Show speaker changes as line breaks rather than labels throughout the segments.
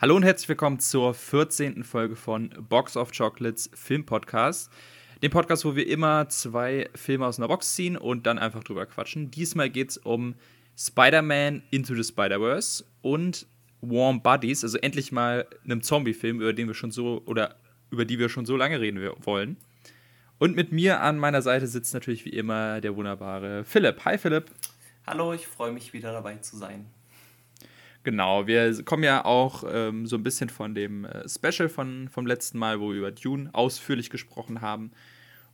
Hallo und herzlich willkommen zur 14. Folge von Box of Chocolates Film Podcast. Dem Podcast, wo wir immer zwei Filme aus einer Box ziehen und dann einfach drüber quatschen. Diesmal geht es um Spider-Man Into the Spider-Verse und Warm Buddies, also endlich mal einem Zombie-Film, über den wir schon so oder über die wir schon so lange reden wollen. Und mit mir an meiner Seite sitzt natürlich wie immer der wunderbare Philipp. Hi Philipp.
Hallo, ich freue mich wieder dabei zu sein.
Genau, wir kommen ja auch ähm, so ein bisschen von dem äh, Special von, vom letzten Mal, wo wir über Dune ausführlich gesprochen haben.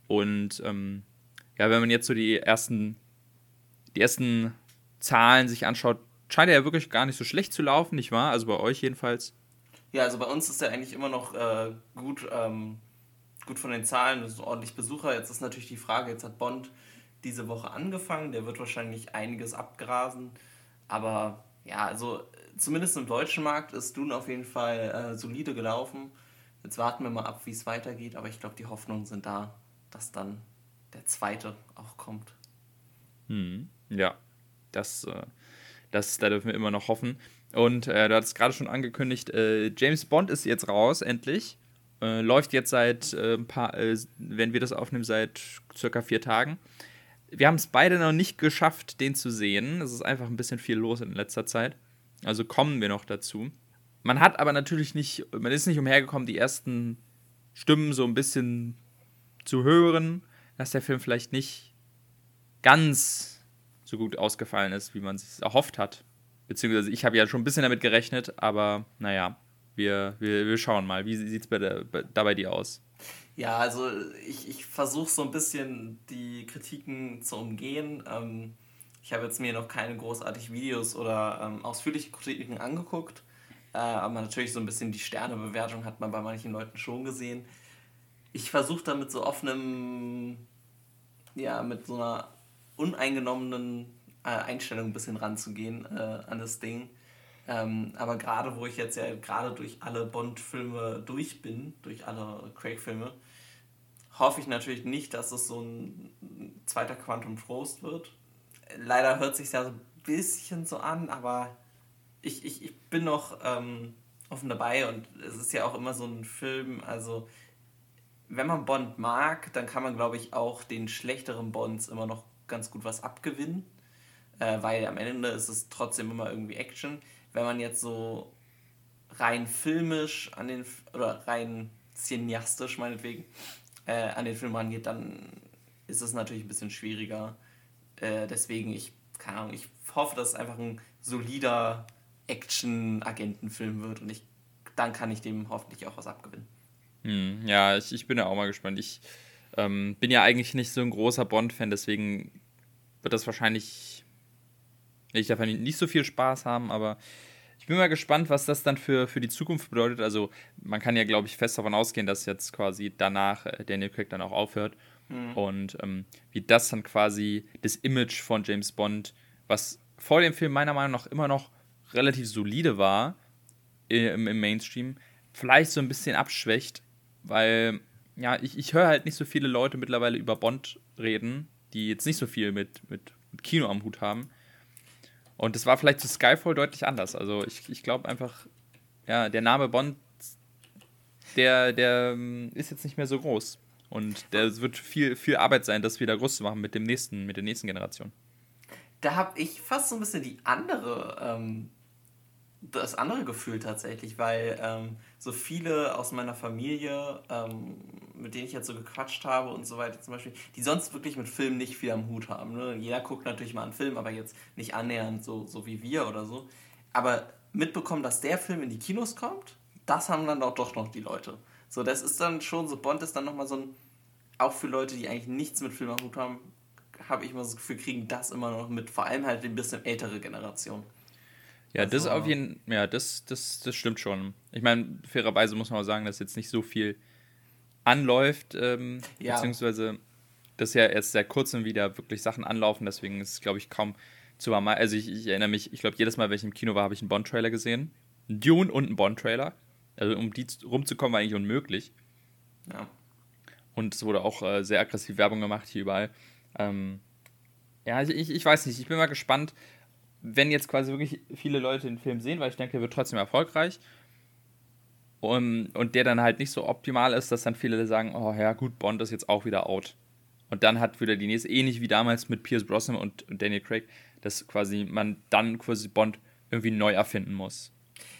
Und ähm, ja, wenn man jetzt so die ersten, die ersten Zahlen sich anschaut, scheint er ja wirklich gar nicht so schlecht zu laufen, nicht wahr? Also bei euch jedenfalls.
Ja, also bei uns ist er eigentlich immer noch äh, gut, ähm, gut von den Zahlen, das ist ordentlich Besucher. Jetzt ist natürlich die Frage, jetzt hat Bond diese Woche angefangen, der wird wahrscheinlich einiges abgrasen, aber ja, also zumindest im deutschen Markt ist Dune auf jeden Fall äh, solide gelaufen. Jetzt warten wir mal ab, wie es weitergeht, aber ich glaube, die Hoffnungen sind da, dass dann der zweite auch kommt.
Hm, ja, das, äh, das, da dürfen wir immer noch hoffen. Und äh, du hattest gerade schon angekündigt, äh, James Bond ist jetzt raus, endlich. Äh, läuft jetzt seit äh, ein paar, äh, wenn wir das aufnehmen, seit circa vier Tagen. Wir haben es beide noch nicht geschafft, den zu sehen. Es ist einfach ein bisschen viel los in letzter Zeit. Also kommen wir noch dazu. Man hat aber natürlich nicht, man ist nicht umhergekommen, die ersten Stimmen so ein bisschen zu hören, dass der Film vielleicht nicht ganz so gut ausgefallen ist, wie man es erhofft hat. Beziehungsweise ich habe ja schon ein bisschen damit gerechnet, aber naja, wir, wir, wir schauen mal. Wie sieht es bei da bei dir aus?
Ja, also ich, ich versuche so ein bisschen die Kritiken zu umgehen. Ähm, ich habe jetzt mir noch keine großartigen Videos oder ähm, ausführliche Kritiken angeguckt, äh, aber natürlich so ein bisschen die Sternebewertung hat man bei manchen Leuten schon gesehen. Ich versuche da mit so offenem, ja, mit so einer uneingenommenen äh, Einstellung ein bisschen ranzugehen äh, an das Ding. Ähm, aber gerade wo ich jetzt ja gerade durch alle Bond-Filme durch bin, durch alle Craig-Filme, hoffe ich natürlich nicht, dass es so ein zweiter Quantum Trost wird leider hört sich ja so ein bisschen so an, aber ich, ich, ich bin noch ähm, offen dabei und es ist ja auch immer so ein Film, also wenn man Bond mag, dann kann man, glaube ich, auch den schlechteren Bonds immer noch ganz gut was abgewinnen, äh, weil am Ende ist es trotzdem immer irgendwie Action. Wenn man jetzt so rein filmisch an den, oder rein cineastisch meinetwegen, äh, an den Film rangeht, dann ist es natürlich ein bisschen schwieriger. Äh, deswegen, ich, keine Ahnung, ich hoffe, dass es einfach ein solider Action-Agentenfilm wird und ich, dann kann ich dem hoffentlich auch was abgewinnen.
Hm, ja, ich, ich bin ja auch mal gespannt. Ich ähm, bin ja eigentlich nicht so ein großer Bond-Fan, deswegen wird das wahrscheinlich. Ich darf nicht so viel Spaß haben, aber ich bin mal gespannt, was das dann für, für die Zukunft bedeutet. Also, man kann ja, glaube ich, fest davon ausgehen, dass jetzt quasi danach äh, Daniel Craig dann auch aufhört. Mhm. Und ähm, wie das dann quasi das Image von James Bond, was vor dem Film meiner Meinung nach immer noch relativ solide war im, im Mainstream, vielleicht so ein bisschen abschwächt, weil ja, ich, ich höre halt nicht so viele Leute mittlerweile über Bond reden, die jetzt nicht so viel mit, mit, mit Kino am Hut haben. Und das war vielleicht zu Skyfall deutlich anders. Also ich, ich glaube einfach, ja, der Name Bond, der, der ähm, ist jetzt nicht mehr so groß. Und es wird viel, viel Arbeit sein, das wieder groß zu machen mit dem nächsten, mit der nächsten Generation.
Da habe ich fast so ein bisschen die andere, ähm, das andere Gefühl tatsächlich, weil ähm, so viele aus meiner Familie, ähm, mit denen ich jetzt so gequatscht habe und so weiter zum Beispiel, die sonst wirklich mit Filmen nicht viel am Hut haben. Ne? Jeder guckt natürlich mal einen Film, aber jetzt nicht annähernd so, so wie wir oder so. Aber mitbekommen, dass der Film in die Kinos kommt, das haben dann auch doch noch die Leute. So, das ist dann schon, so Bond ist dann nochmal so ein, auch für Leute, die eigentlich nichts mit Film am Hut haben, habe ich immer das Gefühl, kriegen das immer noch mit, vor allem halt ein bisschen ältere Generation.
Ja, also, das auf jeden ja, das, das, das stimmt schon. Ich meine, fairerweise muss man auch sagen, dass jetzt nicht so viel anläuft, ähm, ja. beziehungsweise dass ja erst seit kurzem wieder wirklich Sachen anlaufen, deswegen ist es, glaube ich, kaum zu warm. Also ich, ich erinnere mich, ich glaube, jedes Mal, wenn ich im Kino war, habe ich einen Bond-Trailer gesehen. Ein Dune und einen Bond-Trailer. Also um die rumzukommen war eigentlich unmöglich. Ja. Und es wurde auch äh, sehr aggressiv Werbung gemacht hier überall. Ähm, ja, ich, ich weiß nicht, ich bin mal gespannt, wenn jetzt quasi wirklich viele Leute den Film sehen, weil ich denke, er wird trotzdem erfolgreich. um, und der dann halt nicht so optimal ist, dass dann viele sagen, oh ja, gut, Bond ist jetzt auch wieder out. Und dann hat wieder die nächste, ähnlich wie damals mit Pierce Brosnan und, und Daniel Craig, dass quasi man dann quasi Bond irgendwie neu erfinden muss.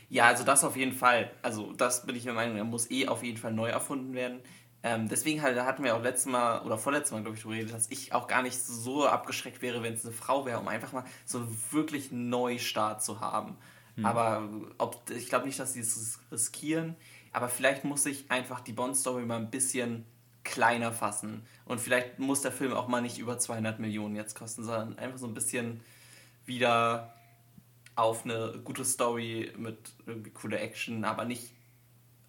Ja, also das auf jeden Fall. Also das bin ich der Meinung, er muss eh auf jeden Fall neu erfunden werden. Ähm, deswegen halt, da hatten wir auch letztes Mal oder vorletztes Mal, glaube ich, darüber geredet, dass ich auch gar nicht so abgeschreckt wäre, wenn es eine Frau wäre, um einfach mal so einen wirklich Neustart zu haben. Hm. Aber ob, ich glaube nicht, dass sie es riskieren. Aber vielleicht muss ich einfach die Bond-Story mal ein bisschen kleiner fassen. Und vielleicht muss der Film auch mal nicht über 200 Millionen jetzt kosten, sondern einfach so ein bisschen wieder auf eine gute Story mit irgendwie cooler Action, aber nicht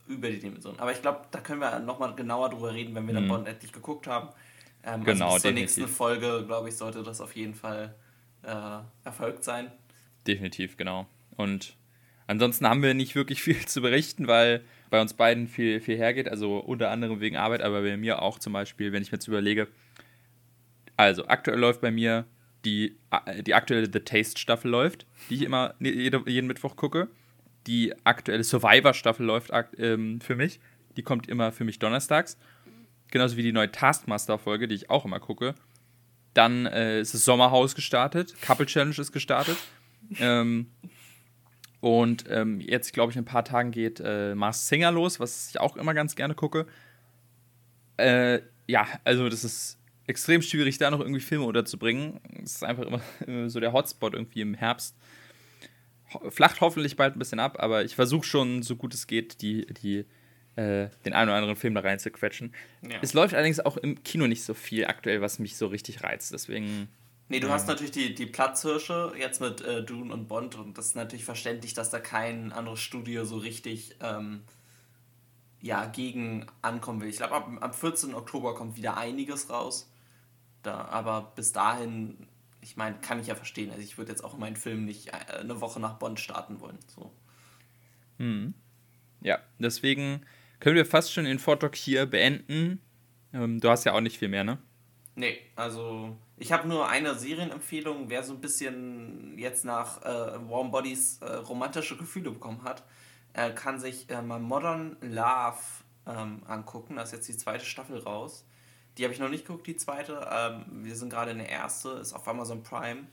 über die Dimension. Aber ich glaube, da können wir nochmal genauer drüber reden, wenn wir dann mhm. Bond endlich geguckt haben. Ähm, also genau, also bis zur definitiv. nächsten Folge, glaube ich, sollte das auf jeden Fall äh, erfolgt sein.
Definitiv, genau. Und ansonsten haben wir nicht wirklich viel zu berichten, weil bei uns beiden viel, viel hergeht. Also unter anderem wegen Arbeit, aber bei mir auch zum Beispiel, wenn ich mir jetzt überlege. Also aktuell läuft bei mir die, die aktuelle The Taste Staffel läuft, die ich immer jede, jeden Mittwoch gucke die aktuelle Survivor-Staffel läuft ähm, für mich. Die kommt immer für mich donnerstags. Genauso wie die neue Taskmaster-Folge, die ich auch immer gucke. Dann äh, ist das Sommerhaus gestartet. Couple Challenge ist gestartet. ähm, und ähm, jetzt, glaube ich, in ein paar Tagen geht äh, Mars Singer los, was ich auch immer ganz gerne gucke. Äh, ja, also das ist extrem schwierig, da noch irgendwie Filme unterzubringen. Es ist einfach immer so der Hotspot irgendwie im Herbst flacht hoffentlich bald ein bisschen ab, aber ich versuche schon, so gut es geht, die, die, äh, den einen oder anderen Film da rein zu quetschen. Ja. Es läuft allerdings auch im Kino nicht so viel aktuell, was mich so richtig reizt. Deswegen.
Nee, du ja. hast natürlich die, die Platzhirsche jetzt mit äh, Dune und Bond und das ist natürlich verständlich, dass da kein anderes Studio so richtig ähm, ja, gegen ankommen will. Ich glaube, ab, ab 14. Oktober kommt wieder einiges raus. Da, aber bis dahin ich meine, kann ich ja verstehen. Also ich würde jetzt auch meinen Film nicht äh, eine Woche nach Bonn starten wollen. So.
Hm. Ja, deswegen können wir fast schon den Vortrag hier beenden. Ähm, du hast ja auch nicht viel mehr, ne?
Nee, also ich habe nur eine Serienempfehlung. Wer so ein bisschen jetzt nach äh, Warm Bodies äh, romantische Gefühle bekommen hat, äh, kann sich äh, mal Modern Love ähm, angucken. Da ist jetzt die zweite Staffel raus. Die habe ich noch nicht geguckt, die zweite. Ähm, wir sind gerade in der erste, ist auf Amazon Prime.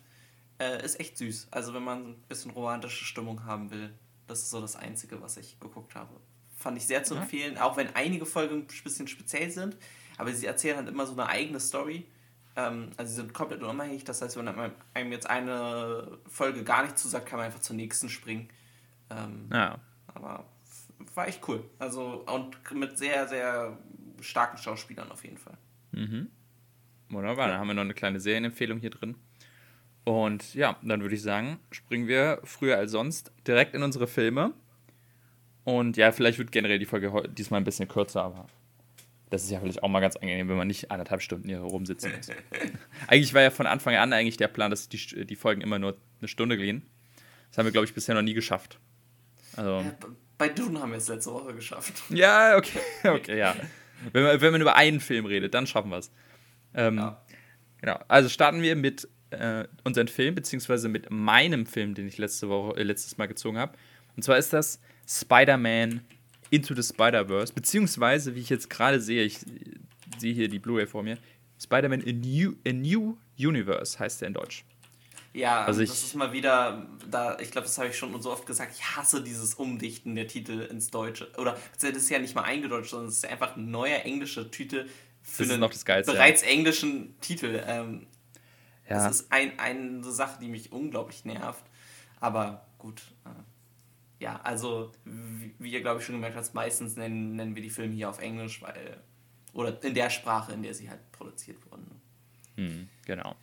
Äh, ist echt süß. Also wenn man ein bisschen romantische Stimmung haben will, das ist so das Einzige, was ich geguckt habe. Fand ich sehr zu ja. empfehlen, auch wenn einige Folgen ein bisschen speziell sind. Aber sie erzählen halt immer so eine eigene Story. Ähm, also sie sind komplett unabhängig. Das heißt, wenn einem jetzt eine Folge gar nicht zusagt, kann man einfach zur nächsten springen. Ähm, ja. Aber war echt cool. Also und mit sehr, sehr starken Schauspielern auf jeden Fall.
Mhm. Wunderbar, dann haben wir noch eine kleine Serienempfehlung hier drin. Und ja, dann würde ich sagen, springen wir früher als sonst direkt in unsere Filme. Und ja, vielleicht wird generell die Folge diesmal ein bisschen kürzer, aber das ist ja vielleicht auch mal ganz angenehm, wenn man nicht anderthalb Stunden hier rumsitzen muss. eigentlich war ja von Anfang an eigentlich der Plan, dass die, die Folgen immer nur eine Stunde gehen. Das haben wir, glaube ich, bisher noch nie geschafft.
Also, ja, bei Dune haben wir es letzte Woche geschafft.
Ja, okay, okay, ja. Wenn man, wenn man über einen Film redet, dann schaffen wir es. Ähm, ja. Genau. Also starten wir mit äh, unseren Film, beziehungsweise mit meinem Film, den ich letzte Woche, äh, letztes Mal gezogen habe. Und zwar ist das Spider-Man Into the Spider-Verse, beziehungsweise, wie ich jetzt gerade sehe, ich sehe hier die Blu-ray vor mir, Spider-Man A New, A New Universe heißt der in Deutsch.
Ja, also ich, das ist mal wieder, da, ich glaube, das habe ich schon so oft gesagt, ich hasse dieses Umdichten der Titel ins Deutsche. Oder das ist ja nicht mal eingedeutscht, sondern es ist einfach ein neuer englischer Titel für einen Geilste, bereits ja. englischen Titel. Ähm, ja. Das ist ein, eine Sache, die mich unglaublich nervt. Aber gut. Äh, ja, also wie, wie ihr, glaube ich, schon gemerkt habt, meistens nennen, nennen wir die Filme hier auf Englisch, weil. Oder in der Sprache, in der sie halt produziert wurden.
Hm, genau.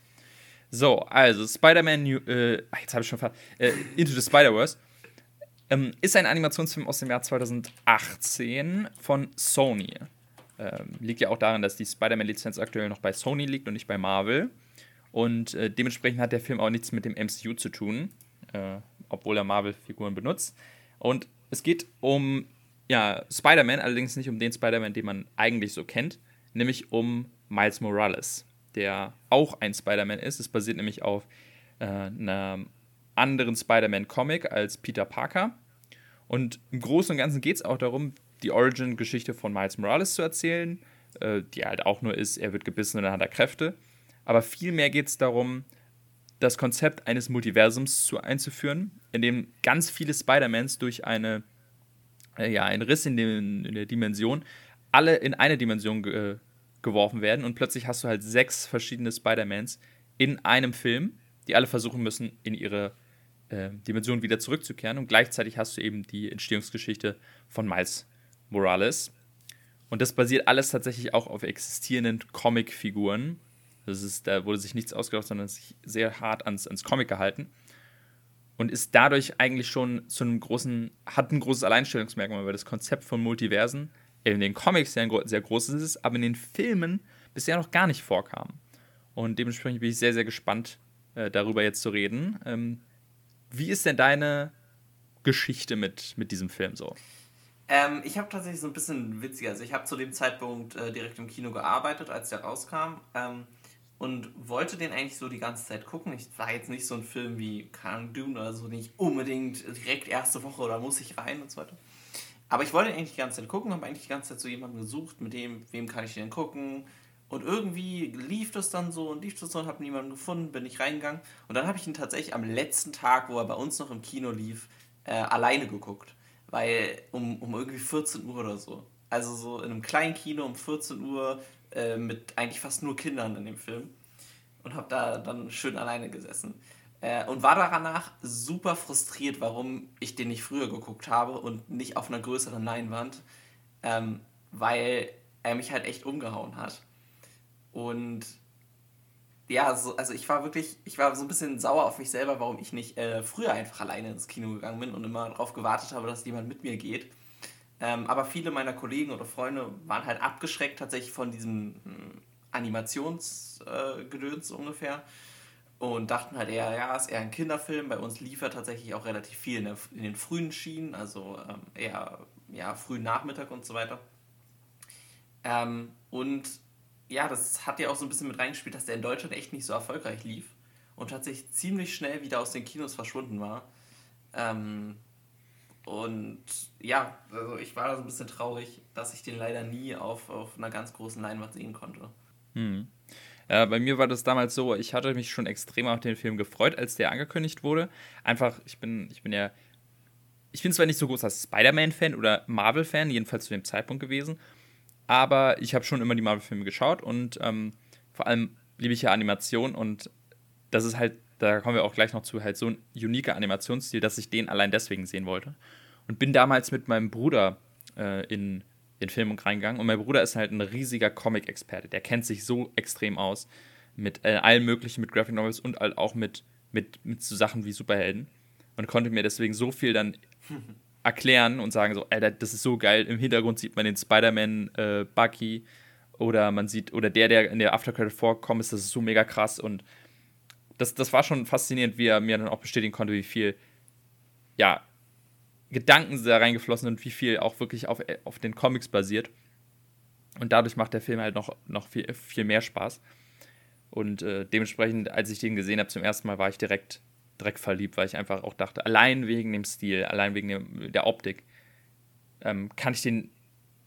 So, also Spider-Man, äh, jetzt habe ich schon fast, äh, Into the Spider-Verse ähm, ist ein Animationsfilm aus dem Jahr 2018 von Sony. Ähm, liegt ja auch daran, dass die Spider-Man-Lizenz aktuell noch bei Sony liegt und nicht bei Marvel. Und äh, dementsprechend hat der Film auch nichts mit dem MCU zu tun, äh, obwohl er Marvel-Figuren benutzt. Und es geht um ja, Spider-Man, allerdings nicht um den Spider-Man, den man eigentlich so kennt, nämlich um Miles Morales der auch ein Spider-Man ist. Es basiert nämlich auf äh, einem anderen Spider-Man-Comic als Peter Parker. Und im Großen und Ganzen geht es auch darum, die Origin-Geschichte von Miles Morales zu erzählen, äh, die halt auch nur ist, er wird gebissen und dann hat er Kräfte. Aber vielmehr geht es darum, das Konzept eines Multiversums zu, einzuführen, in dem ganz viele Spider-Mans durch eine, äh, ja, einen Riss in, den, in, der Dimension alle in eine Dimension ge geworfen werden und plötzlich hast du halt sechs verschiedene Spider-Mans in einem Film, die alle versuchen müssen, in ihre äh, Dimension wieder zurückzukehren und gleichzeitig hast du eben die Entstehungsgeschichte von Miles Morales. Und das basiert alles tatsächlich auch auf existierenden Comic-Figuren, das ist, da wurde sich nichts ausgedacht, sondern sich sehr hart ans, ans Comic gehalten. Und ist dadurch eigentlich schon zu einem großen, hat ein großes Alleinstellungsmerkmal, weil das Konzept von Multiversen in den Comics sehr, sehr groß ist, aber in den Filmen bisher noch gar nicht vorkam. Und dementsprechend bin ich sehr, sehr gespannt, äh, darüber jetzt zu reden. Ähm, wie ist denn deine Geschichte mit, mit diesem Film so?
Ähm, ich habe tatsächlich so ein bisschen witziger. Also ich habe zu dem Zeitpunkt äh, direkt im Kino gearbeitet, als der rauskam. Ähm, und wollte den eigentlich so die ganze Zeit gucken. Ich war jetzt nicht so ein Film wie Kang Dune oder so, nicht unbedingt direkt erste Woche oder muss ich rein und so weiter. Aber ich wollte eigentlich die ganze Zeit gucken, habe eigentlich die ganze Zeit so jemanden gesucht, mit dem, wem kann ich denn gucken. Und irgendwie lief das dann so und lief das so und habe niemanden gefunden, bin ich reingegangen. Und dann habe ich ihn tatsächlich am letzten Tag, wo er bei uns noch im Kino lief, äh, alleine geguckt. Weil um, um irgendwie 14 Uhr oder so. Also so in einem kleinen Kino um 14 Uhr äh, mit eigentlich fast nur Kindern in dem Film und habe da dann schön alleine gesessen. Äh, und war danach super frustriert, warum ich den nicht früher geguckt habe und nicht auf einer größeren Leinwand, ähm, weil er mich halt echt umgehauen hat. Und ja, so, also ich war wirklich, ich war so ein bisschen sauer auf mich selber, warum ich nicht äh, früher einfach alleine ins Kino gegangen bin und immer darauf gewartet habe, dass jemand mit mir geht. Ähm, aber viele meiner Kollegen oder Freunde waren halt abgeschreckt tatsächlich von diesem hm, Animationsgedöns äh, ungefähr und dachten halt eher, ja, ist eher ein Kinderfilm. Bei uns lief er tatsächlich auch relativ viel in, der, in den frühen Schienen, also ähm, eher ja, frühen Nachmittag und so weiter. Ähm, und ja, das hat ja auch so ein bisschen mit reingespielt, dass der in Deutschland echt nicht so erfolgreich lief und tatsächlich ziemlich schnell wieder aus den Kinos verschwunden war. Ähm, und ja, also ich war da so ein bisschen traurig, dass ich den leider nie auf, auf einer ganz großen Leinwand sehen konnte.
Hm. Äh, bei mir war das damals so, ich hatte mich schon extrem auf den Film gefreut, als der angekündigt wurde. Einfach, ich bin, ich bin ja, ich bin zwar nicht so groß als Spider-Man-Fan oder Marvel-Fan, jedenfalls zu dem Zeitpunkt gewesen, aber ich habe schon immer die Marvel-Filme geschaut und ähm, vor allem liebe ich ja Animation und das ist halt da kommen wir auch gleich noch zu, halt so ein uniker Animationsstil, dass ich den allein deswegen sehen wollte. Und bin damals mit meinem Bruder äh, in den Film reingegangen. Und mein Bruder ist halt ein riesiger Comic-Experte. Der kennt sich so extrem aus mit äh, allem Möglichen, mit Graphic Novels und halt auch mit, mit, mit so Sachen wie Superhelden. Und konnte mir deswegen so viel dann erklären und sagen so, Alter, das ist so geil. Im Hintergrund sieht man den Spider-Man äh, Bucky oder man sieht, oder der, der in der Aftercredit vorkommt, ist das ist so mega krass und das, das war schon faszinierend, wie er mir dann auch bestätigen konnte, wie viel, ja, Gedanken da reingeflossen und wie viel auch wirklich auf, auf den Comics basiert. Und dadurch macht der Film halt noch, noch viel, viel mehr Spaß. Und äh, dementsprechend, als ich den gesehen habe zum ersten Mal, war ich direkt, direkt verliebt, weil ich einfach auch dachte, allein wegen dem Stil, allein wegen dem, der Optik, ähm, kann ich den,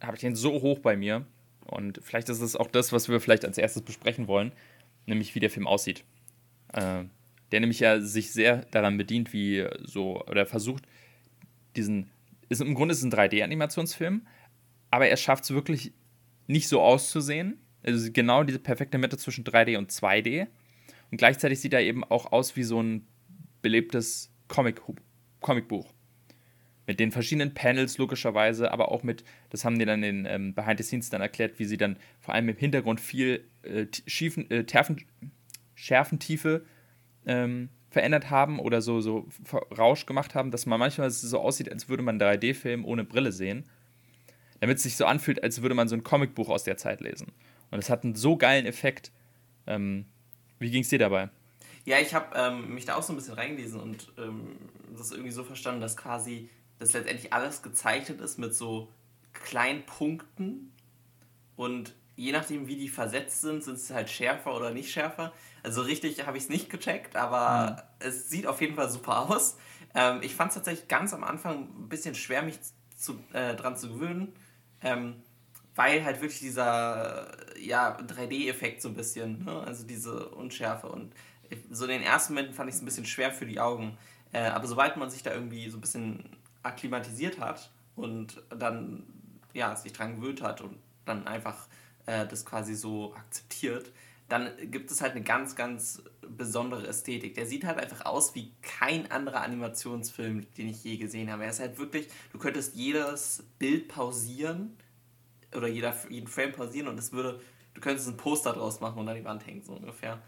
habe ich den so hoch bei mir. Und vielleicht ist es auch das, was wir vielleicht als erstes besprechen wollen, nämlich wie der Film aussieht. Äh, der nämlich ja sich sehr daran bedient, wie so, oder versucht, diesen, ist, im Grunde ist ein 3D-Animationsfilm, aber er schafft es wirklich nicht so auszusehen. Also genau diese perfekte Mitte zwischen 3D und 2D. Und gleichzeitig sieht er eben auch aus wie so ein belebtes Comic Comicbuch. Mit den verschiedenen Panels logischerweise, aber auch mit, das haben die dann in ähm, Behind the Scenes dann erklärt, wie sie dann vor allem im Hintergrund viel äh, schiefen, äh, Terfen, Schärfentiefe ähm, verändert haben oder so, so Rausch gemacht haben, dass man manchmal so aussieht, als würde man 3D-Film ohne Brille sehen. Damit es sich so anfühlt, als würde man so ein Comicbuch aus der Zeit lesen. Und es hat einen so geilen Effekt. Ähm, wie ging es dir dabei?
Ja, ich habe ähm, mich da auch so ein bisschen reingelesen und ähm, das irgendwie so verstanden, dass quasi das letztendlich alles gezeichnet ist mit so kleinen Punkten und je nachdem, wie die versetzt sind, sind sie halt schärfer oder nicht schärfer. Also richtig habe ich es nicht gecheckt, aber mhm. es sieht auf jeden Fall super aus. Ähm, ich fand es tatsächlich ganz am Anfang ein bisschen schwer, mich zu, äh, dran zu gewöhnen, ähm, weil halt wirklich dieser ja, 3D-Effekt so ein bisschen, ne? also diese Unschärfe und so in den ersten Momenten fand ich es ein bisschen schwer für die Augen. Äh, aber sobald man sich da irgendwie so ein bisschen akklimatisiert hat und dann ja, sich dran gewöhnt hat und dann einfach äh, das quasi so akzeptiert, dann gibt es halt eine ganz, ganz besondere Ästhetik. Der sieht halt einfach aus wie kein anderer Animationsfilm, den ich je gesehen habe. Er ist halt wirklich, du könntest jedes Bild pausieren oder jeder, jeden Frame pausieren und es würde, du könntest ein Poster draus machen und an die Wand hängen, so ungefähr.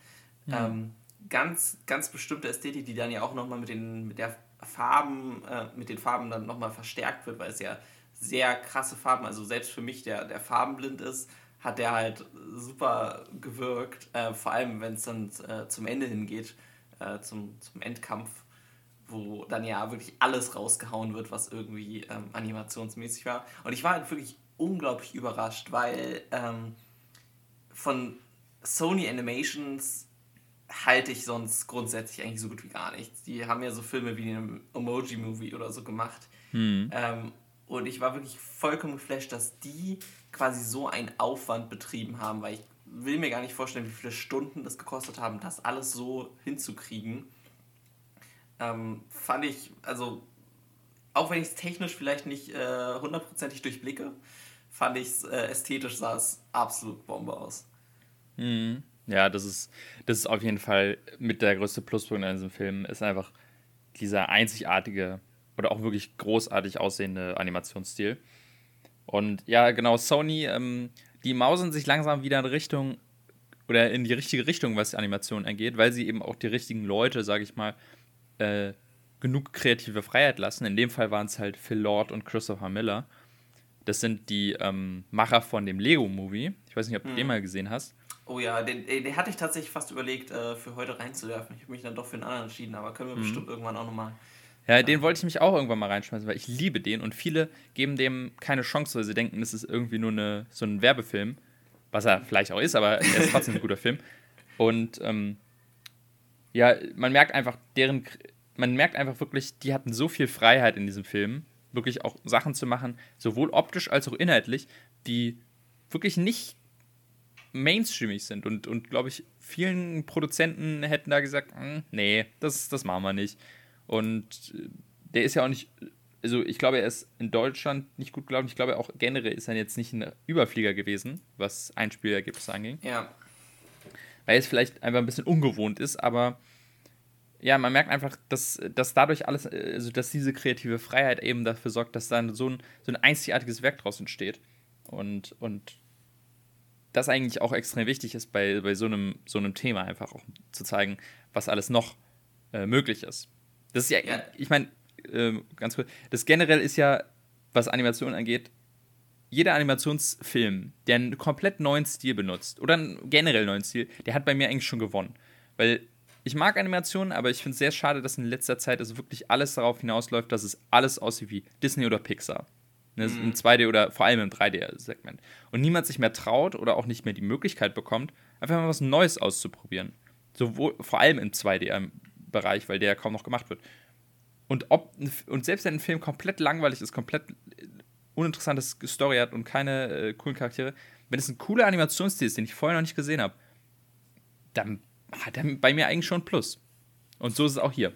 Ja. Ähm, ganz, ganz bestimmte Ästhetik, die dann ja auch nochmal mit den, mit der Farben, äh, mit den Farben dann nochmal verstärkt wird, weil es ja sehr krasse Farben, also selbst für mich, der, der farbenblind ist, hat der halt super gewirkt, äh, vor allem wenn es dann äh, zum Ende hingeht, äh, zum, zum Endkampf, wo dann ja wirklich alles rausgehauen wird, was irgendwie ähm, animationsmäßig war. Und ich war halt wirklich unglaublich überrascht, weil ähm, von Sony Animations halte ich sonst grundsätzlich eigentlich so gut wie gar nichts. Die haben ja so Filme wie den Emoji-Movie oder so gemacht. Hm. Ähm, und ich war wirklich vollkommen geflasht, dass die quasi so einen Aufwand betrieben haben, weil ich will mir gar nicht vorstellen, wie viele Stunden das gekostet haben, das alles so hinzukriegen. Ähm, fand ich, also, auch wenn ich es technisch vielleicht nicht äh, hundertprozentig durchblicke, fand ich es äh, ästhetisch sah es absolut Bombe aus.
Mhm. Ja, das ist, das ist auf jeden Fall mit der größte Pluspunkt an diesem Film, ist einfach dieser einzigartige oder auch wirklich großartig aussehende Animationsstil. Und ja, genau, Sony, ähm, die mausen sich langsam wieder in Richtung oder in die richtige Richtung, was die Animation angeht, weil sie eben auch die richtigen Leute, sage ich mal, äh, genug kreative Freiheit lassen. In dem Fall waren es halt Phil Lord und Christopher Miller. Das sind die ähm, Macher von dem Lego-Movie. Ich weiß nicht, ob du hm. den mal gesehen hast.
Oh ja, den, den hatte ich tatsächlich fast überlegt, äh, für heute reinzuwerfen. Ich habe mich dann doch für einen anderen entschieden, aber können wir mhm. bestimmt irgendwann auch nochmal
ja, den wollte ich mich auch irgendwann mal reinschmeißen, weil ich liebe den und viele geben dem keine Chance, weil sie denken, das ist irgendwie nur eine, so ein Werbefilm, was er vielleicht auch ist, aber er ist trotzdem ein guter Film. Und ähm, ja, man merkt einfach, deren, man merkt einfach wirklich, die hatten so viel Freiheit in diesem Film, wirklich auch Sachen zu machen, sowohl optisch als auch inhaltlich, die wirklich nicht mainstreamig sind und, und glaube ich, vielen Produzenten hätten da gesagt, hm, nee, das, das machen wir nicht. Und äh, der ist ja auch nicht, also ich glaube, er ist in Deutschland nicht gut gelaufen. Ich glaube auch generell ist er jetzt nicht ein Überflieger gewesen, was Einspielergebnisse anging. Ja. Weil es vielleicht einfach ein bisschen ungewohnt ist, aber ja, man merkt einfach, dass, dass dadurch alles, also dass diese kreative Freiheit eben dafür sorgt, dass dann so ein, so ein einzigartiges Werk draus entsteht. Und, und das eigentlich auch extrem wichtig ist bei, bei so, einem, so einem Thema, einfach auch zu zeigen, was alles noch äh, möglich ist. Das ist ja, ja. ich meine, äh, ganz kurz, das generell ist ja, was Animation angeht, jeder Animationsfilm, der einen komplett neuen Stil benutzt oder einen generell neuen Stil, der hat bei mir eigentlich schon gewonnen. Weil ich mag Animationen, aber ich finde es sehr schade, dass in letzter Zeit also wirklich alles darauf hinausläuft, dass es alles aussieht wie Disney oder Pixar. Ne, mhm. Im 2D oder vor allem im 3D-Segment. Und niemand sich mehr traut oder auch nicht mehr die Möglichkeit bekommt, einfach mal was Neues auszuprobieren. Sowohl, vor allem im 2D, Bereich, weil der ja kaum noch gemacht wird. Und, ob, und selbst wenn ein Film komplett langweilig ist, komplett uninteressantes Story hat und keine äh, coolen Charaktere, wenn es ein cooler Animationsstil ist, den ich vorher noch nicht gesehen habe, dann hat er bei mir eigentlich schon ein Plus. Und so ist es auch hier.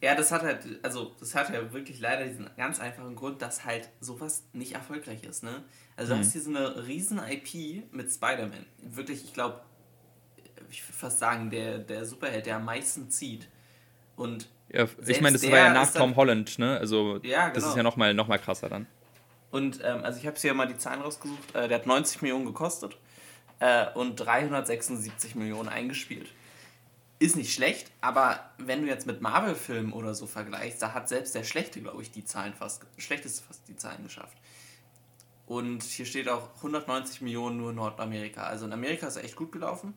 Ja, das hat halt, also das hat ja wirklich leider diesen ganz einfachen Grund, dass halt sowas nicht erfolgreich ist, ne? Also mhm. du hast hier so eine riesen IP mit Spider-Man. Wirklich, ich glaube, ich würde fast sagen, der, der Superheld, der am meisten zieht. Und
ja, ich meine, das war ja nach Tom Holland, ne? Also ja, genau. das ist genau. ja nochmal noch mal krasser dann.
Und ähm, also ich habe hier mal die Zahlen rausgesucht. Äh, der hat 90 Millionen gekostet äh, und 376 Millionen eingespielt. Ist nicht schlecht, aber wenn du jetzt mit Marvel-Filmen oder so vergleichst, da hat selbst der Schlechte, glaube ich, die Zahlen fast, schlechteste fast die Zahlen geschafft. Und hier steht auch 190 Millionen nur in Nordamerika. Also in Amerika ist er echt gut gelaufen.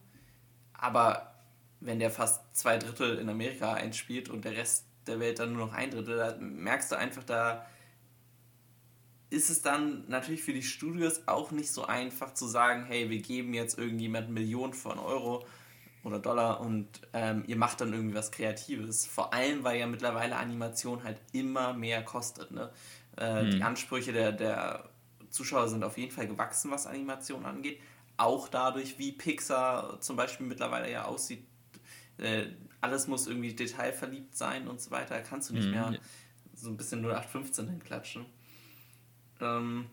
Aber wenn der fast zwei Drittel in Amerika einspielt und der Rest der Welt dann nur noch ein Drittel, da merkst du einfach, da ist es dann natürlich für die Studios auch nicht so einfach zu sagen, hey, wir geben jetzt irgendjemand Millionen von Euro oder Dollar und ähm, ihr macht dann irgendwie was Kreatives. Vor allem, weil ja mittlerweile Animation halt immer mehr kostet. Ne? Äh, hm. Die Ansprüche der, der Zuschauer sind auf jeden Fall gewachsen, was Animation angeht. Auch dadurch, wie Pixar zum Beispiel mittlerweile ja aussieht. Äh, alles muss irgendwie detailverliebt sein und so weiter. Kannst du nicht hm. mehr so ein bisschen 0815 hinklatschen. Ähm,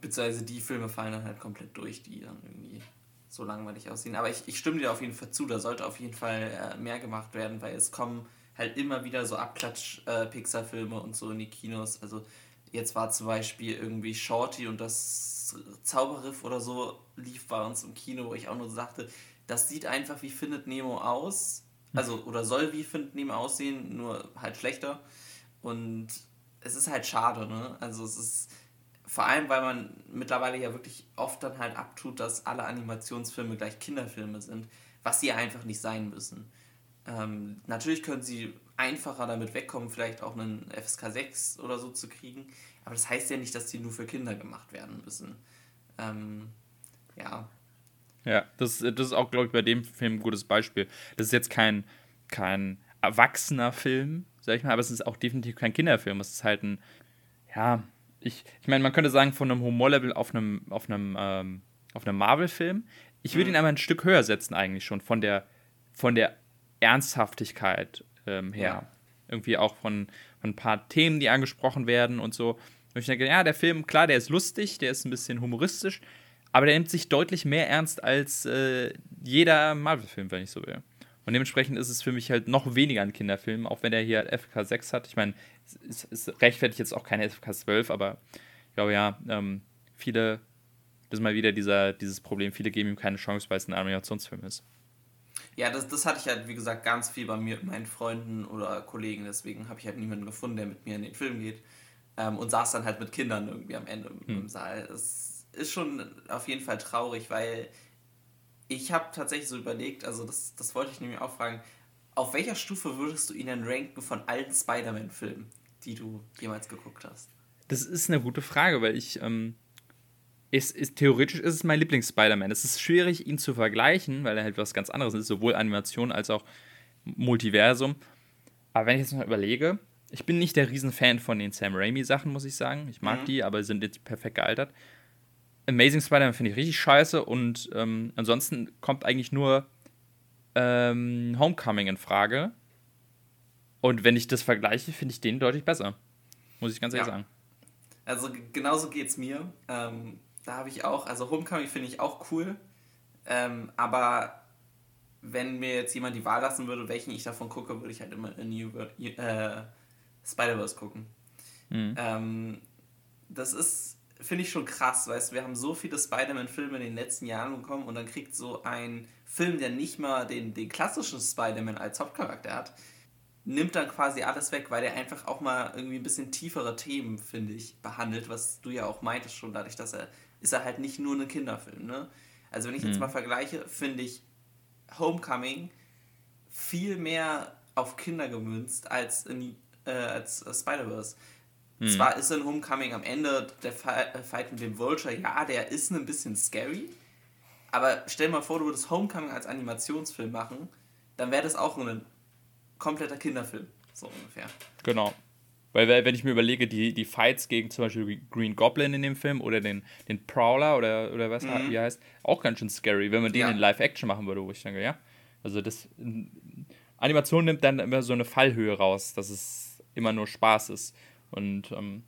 beziehungsweise die Filme fallen dann halt komplett durch, die dann irgendwie so langweilig aussehen. Aber ich, ich stimme dir auf jeden Fall zu, da sollte auf jeden Fall äh, mehr gemacht werden, weil es kommen halt immer wieder so Abklatsch-Pixar-Filme äh, und so in die Kinos. Also jetzt war zum Beispiel irgendwie Shorty und das Zauberriff oder so lief bei uns im Kino, wo ich auch nur sagte, das sieht einfach wie Findet Nemo aus. Also, oder soll wie Findet Nemo aussehen, nur halt schlechter. Und es ist halt schade, ne? Also es ist vor allem, weil man mittlerweile ja wirklich oft dann halt abtut, dass alle Animationsfilme gleich Kinderfilme sind, was sie einfach nicht sein müssen. Ähm, natürlich können sie einfacher damit wegkommen, vielleicht auch einen FSK 6 oder so zu kriegen, aber das heißt ja nicht, dass die nur für Kinder gemacht werden müssen. Ähm, ja.
Ja, das, das ist auch, glaube ich, bei dem Film ein gutes Beispiel. Das ist jetzt kein, kein erwachsener Film, sag ich mal, aber es ist auch definitiv kein Kinderfilm. Es ist halt ein, ja, ich, ich meine, man könnte sagen, von einem Humorlevel auf einem, auf einem, ähm, auf einem Marvel-Film. Ich würde mhm. ihn aber ein Stück höher setzen, eigentlich schon, von der, von der Ernsthaftigkeit ähm, her. Ja. Irgendwie auch von, von ein paar Themen, die angesprochen werden und so. Und ich denke, ja, der Film, klar, der ist lustig, der ist ein bisschen humoristisch, aber der nimmt sich deutlich mehr ernst als äh, jeder Marvel-Film, wenn ich so will. Und dementsprechend ist es für mich halt noch weniger ein Kinderfilm, auch wenn er hier FK 6 hat. Ich meine, es, es rechtfertigt jetzt auch keine FK 12, aber ich glaube ja, ähm, viele, das ist mal wieder dieser, dieses Problem, viele geben ihm keine Chance, weil es ein Animationsfilm ist.
Ja, das, das hatte ich halt, wie gesagt, ganz viel bei mir, meinen Freunden oder Kollegen. Deswegen habe ich halt niemanden gefunden, der mit mir in den Film geht. Ähm, und saß dann halt mit Kindern irgendwie am Ende hm. im Saal. Das ist schon auf jeden Fall traurig, weil ich habe tatsächlich so überlegt, also das, das wollte ich nämlich auch fragen, auf welcher Stufe würdest du ihn denn ranken von allen Spider-Man-Filmen, die du jemals geguckt hast?
Das ist eine gute Frage, weil ich, ähm, ist, ist, theoretisch ist es mein Lieblings-Spider-Man. Es ist schwierig, ihn zu vergleichen, weil er halt was ganz anderes ist, sowohl Animation als auch Multiversum. Aber wenn ich jetzt mal überlege, ich bin nicht der Riesenfan von den Sam Raimi-Sachen, muss ich sagen. Ich mag mhm. die, aber sind jetzt perfekt gealtert. Amazing Spider-Man finde ich richtig scheiße und ähm, ansonsten kommt eigentlich nur ähm, Homecoming in Frage. Und wenn ich das vergleiche, finde ich den deutlich besser. Muss ich ganz ehrlich ja. sagen.
Also genauso geht es mir. Ähm, da habe ich auch, also Homecoming finde ich auch cool. Ähm, aber wenn mir jetzt jemand die Wahl lassen würde, welchen ich davon gucke, würde ich halt immer in New äh, Spider-Verse gucken. Mhm. Ähm, das ist finde ich schon krass, weißt du, wir haben so viele Spider-Man-Filme in den letzten Jahren bekommen und dann kriegt so ein Film, der nicht mal den, den klassischen Spider-Man als Hauptcharakter hat, nimmt dann quasi alles weg, weil der einfach auch mal irgendwie ein bisschen tiefere Themen, finde ich, behandelt, was du ja auch meintest schon, dadurch, dass er, ist er halt nicht nur ein Kinderfilm, ne? Also wenn ich jetzt mhm. mal vergleiche, finde ich Homecoming viel mehr auf Kinder gemünzt als, in, äh, als äh, Spider-Verse. Hm. Zwar ist in Homecoming am Ende der äh, Fight mit dem Vulture, ja, der ist ein bisschen scary. Aber stell dir mal vor, du würdest Homecoming als Animationsfilm machen, dann wäre das auch ein kompletter Kinderfilm. So ungefähr.
Genau. Weil, wenn ich mir überlege, die, die Fights gegen zum Beispiel Green Goblin in dem Film oder den, den Prowler oder, oder was mhm. wie heißt, auch ganz schön scary, wenn man den ja. in Live-Action machen würde, wo ich denke, ja. Also das Animation nimmt dann immer so eine Fallhöhe raus, dass es immer nur Spaß ist. Und ähm,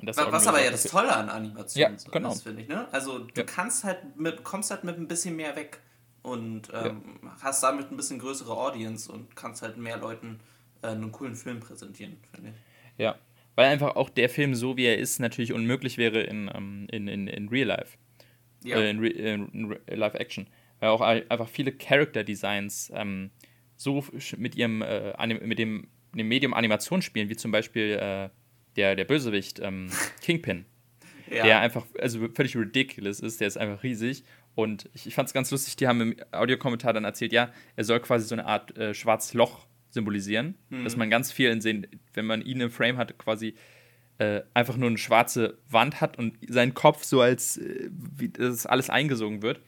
das was, was aber ja das Tolle an Animationen ja, genau. ist, finde ich. Ne? Also du ja. kannst halt mit, kommst halt mit ein bisschen mehr weg und ähm, ja. hast damit ein bisschen größere Audience und kannst halt mehr Leuten äh, einen coolen Film präsentieren, finde ich.
Ja, weil einfach auch der Film, so wie er ist, natürlich unmöglich wäre in, ähm, in, in, in Real Life. Ja. Äh, in, Re in Live-Action. Weil auch einfach viele Character-Designs ähm, so mit ihrem äh, mit dem, dem Medium Animation spielen, wie zum Beispiel äh, der, der Bösewicht, ähm, Kingpin, ja. der einfach also völlig ridiculous ist, der ist einfach riesig. Und ich, ich fand es ganz lustig, die haben im Audiokommentar dann erzählt, ja, er soll quasi so eine Art äh, schwarzes Loch symbolisieren, mhm. dass man ganz viel in sehen, wenn man ihn im Frame hat, quasi äh, einfach nur eine schwarze Wand hat und sein Kopf so als, äh, wie das alles eingesogen wird.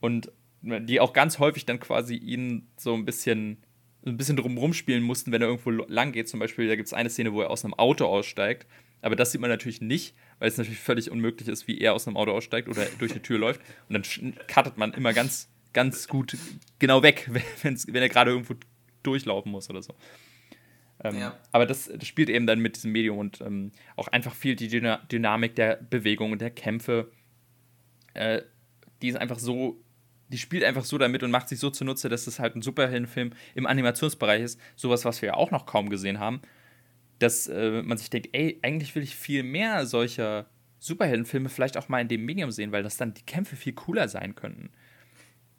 Und die auch ganz häufig dann quasi ihn so ein bisschen ein bisschen drumherum spielen mussten, wenn er irgendwo lang geht. Zum Beispiel, da gibt es eine Szene, wo er aus einem Auto aussteigt. Aber das sieht man natürlich nicht, weil es natürlich völlig unmöglich ist, wie er aus einem Auto aussteigt oder durch eine Tür läuft. Und dann cuttet man immer ganz, ganz gut genau weg, wenn er gerade irgendwo durchlaufen muss oder so. Ähm, ja. Aber das, das, spielt eben dann mit diesem Medium und ähm, auch einfach viel die Dyna Dynamik der Bewegung und der Kämpfe. Äh, die ist einfach so die spielt einfach so damit und macht sich so zunutze, dass es halt ein Superheldenfilm im Animationsbereich ist. Sowas, was wir ja auch noch kaum gesehen haben. Dass äh, man sich denkt, ey, eigentlich will ich viel mehr solcher Superheldenfilme vielleicht auch mal in dem Medium sehen, weil das dann die Kämpfe viel cooler sein könnten.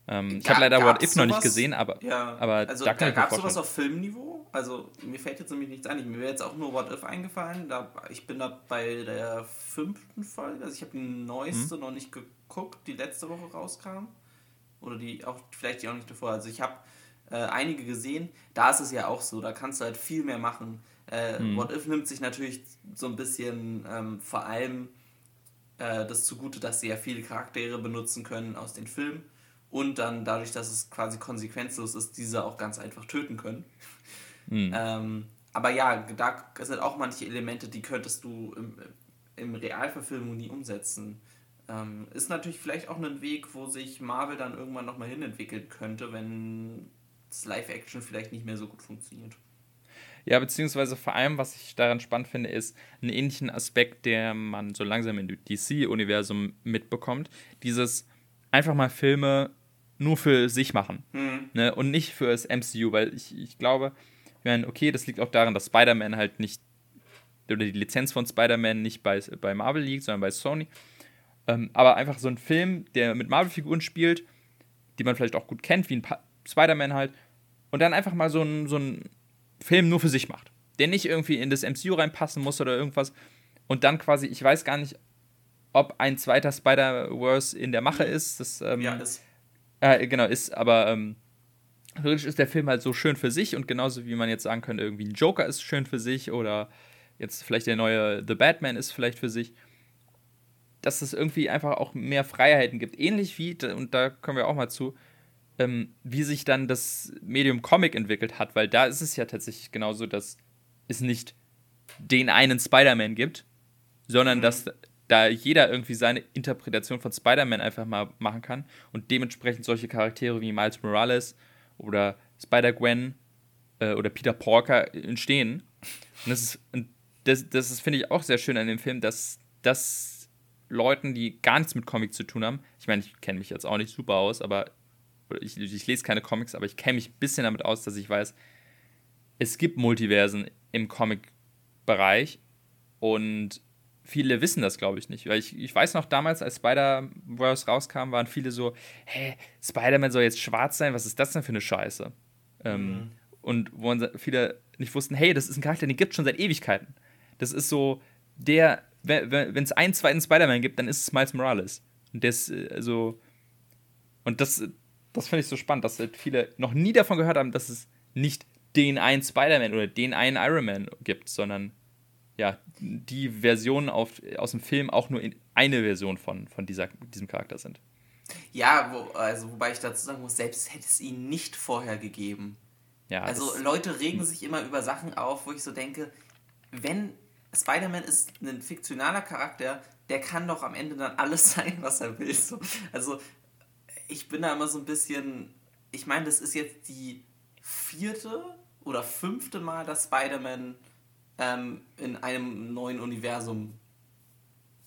Ähm, ich habe leider What If noch nicht gesehen, aber,
ja,
aber
also da, da gab es sowas auf Filmniveau. Also mir fällt jetzt nämlich nichts ein. Mir wäre jetzt auch nur What If eingefallen. Da, ich bin da bei der fünften Folge. Also ich habe die neueste mhm. noch nicht geguckt, die letzte Woche rauskam oder die auch vielleicht die auch nicht davor. Also ich habe äh, einige gesehen, da ist es ja auch so, da kannst du halt viel mehr machen. Äh, hm. What If nimmt sich natürlich so ein bisschen ähm, vor allem äh, das zugute, dass sie ja viele Charaktere benutzen können aus den Filmen und dann dadurch, dass es quasi konsequenzlos ist, diese auch ganz einfach töten können. Hm. Ähm, aber ja, da sind auch manche Elemente, die könntest du im, im Realverfilmung nie umsetzen. Ähm, ist natürlich vielleicht auch ein Weg, wo sich Marvel dann irgendwann nochmal hinentwickeln könnte, wenn das Live-Action vielleicht nicht mehr so gut funktioniert.
Ja, beziehungsweise vor allem, was ich daran spannend finde, ist einen ähnlichen Aspekt, der man so langsam im DC-Universum mitbekommt. Dieses einfach mal Filme nur für sich machen mhm. ne? und nicht für das MCU, weil ich, ich glaube, ich meine, okay, das liegt auch daran, dass Spider-Man halt nicht, oder die Lizenz von Spider-Man nicht bei, bei Marvel liegt, sondern bei Sony. Ähm, aber einfach so ein Film, der mit Marvel-Figuren spielt, die man vielleicht auch gut kennt, wie ein Spider-Man halt, und dann einfach mal so ein, so ein Film nur für sich macht. Der nicht irgendwie in das MCU reinpassen muss oder irgendwas. Und dann quasi, ich weiß gar nicht, ob ein zweiter Spider-Verse in der Mache ist. Das, ähm, ja, ist. Äh, genau, ist, aber ähm, theoretisch ist der Film halt so schön für sich und genauso wie man jetzt sagen könnte, irgendwie ein Joker ist schön für sich oder jetzt vielleicht der neue The Batman ist vielleicht für sich dass es irgendwie einfach auch mehr Freiheiten gibt. Ähnlich wie, und da kommen wir auch mal zu, ähm, wie sich dann das Medium Comic entwickelt hat, weil da ist es ja tatsächlich genauso, dass es nicht den einen Spider-Man gibt, sondern mhm. dass da jeder irgendwie seine Interpretation von Spider-Man einfach mal machen kann und dementsprechend solche Charaktere wie Miles Morales oder Spider-Gwen äh, oder Peter Porker entstehen. Und das ist, das, das ist finde ich, auch sehr schön an dem Film, dass das Leuten, die gar nichts mit Comics zu tun haben. Ich meine, ich kenne mich jetzt auch nicht super aus, aber ich, ich lese keine Comics, aber ich kenne mich ein bisschen damit aus, dass ich weiß, es gibt Multiversen im Comic-Bereich und viele wissen das, glaube ich, nicht. Weil ich, ich weiß noch damals, als Spider-Verse rauskam, waren viele so, hä, Spider-Man soll jetzt schwarz sein, was ist das denn für eine Scheiße? Ähm, mhm. Und wo viele nicht wussten, hey, das ist ein Charakter, den gibt es schon seit Ewigkeiten. Das ist so der wenn es einen zweiten Spider-Man gibt, dann ist es Miles Morales. Und das, also, und das, das finde ich so spannend, dass halt viele noch nie davon gehört haben, dass es nicht den einen Spider-Man oder den einen Iron Man gibt, sondern ja, die Versionen auf, aus dem Film auch nur eine Version von, von dieser, diesem Charakter sind.
Ja, wo, also wobei ich dazu sagen muss, selbst hätte es ihn nicht vorher gegeben. Ja, also Leute regen sich immer über Sachen auf, wo ich so denke, wenn Spider-Man ist ein fiktionaler Charakter, der kann doch am Ende dann alles sein, was er will. So. Also ich bin da immer so ein bisschen, ich meine, das ist jetzt die vierte oder fünfte Mal, dass Spider-Man ähm, in einem neuen Universum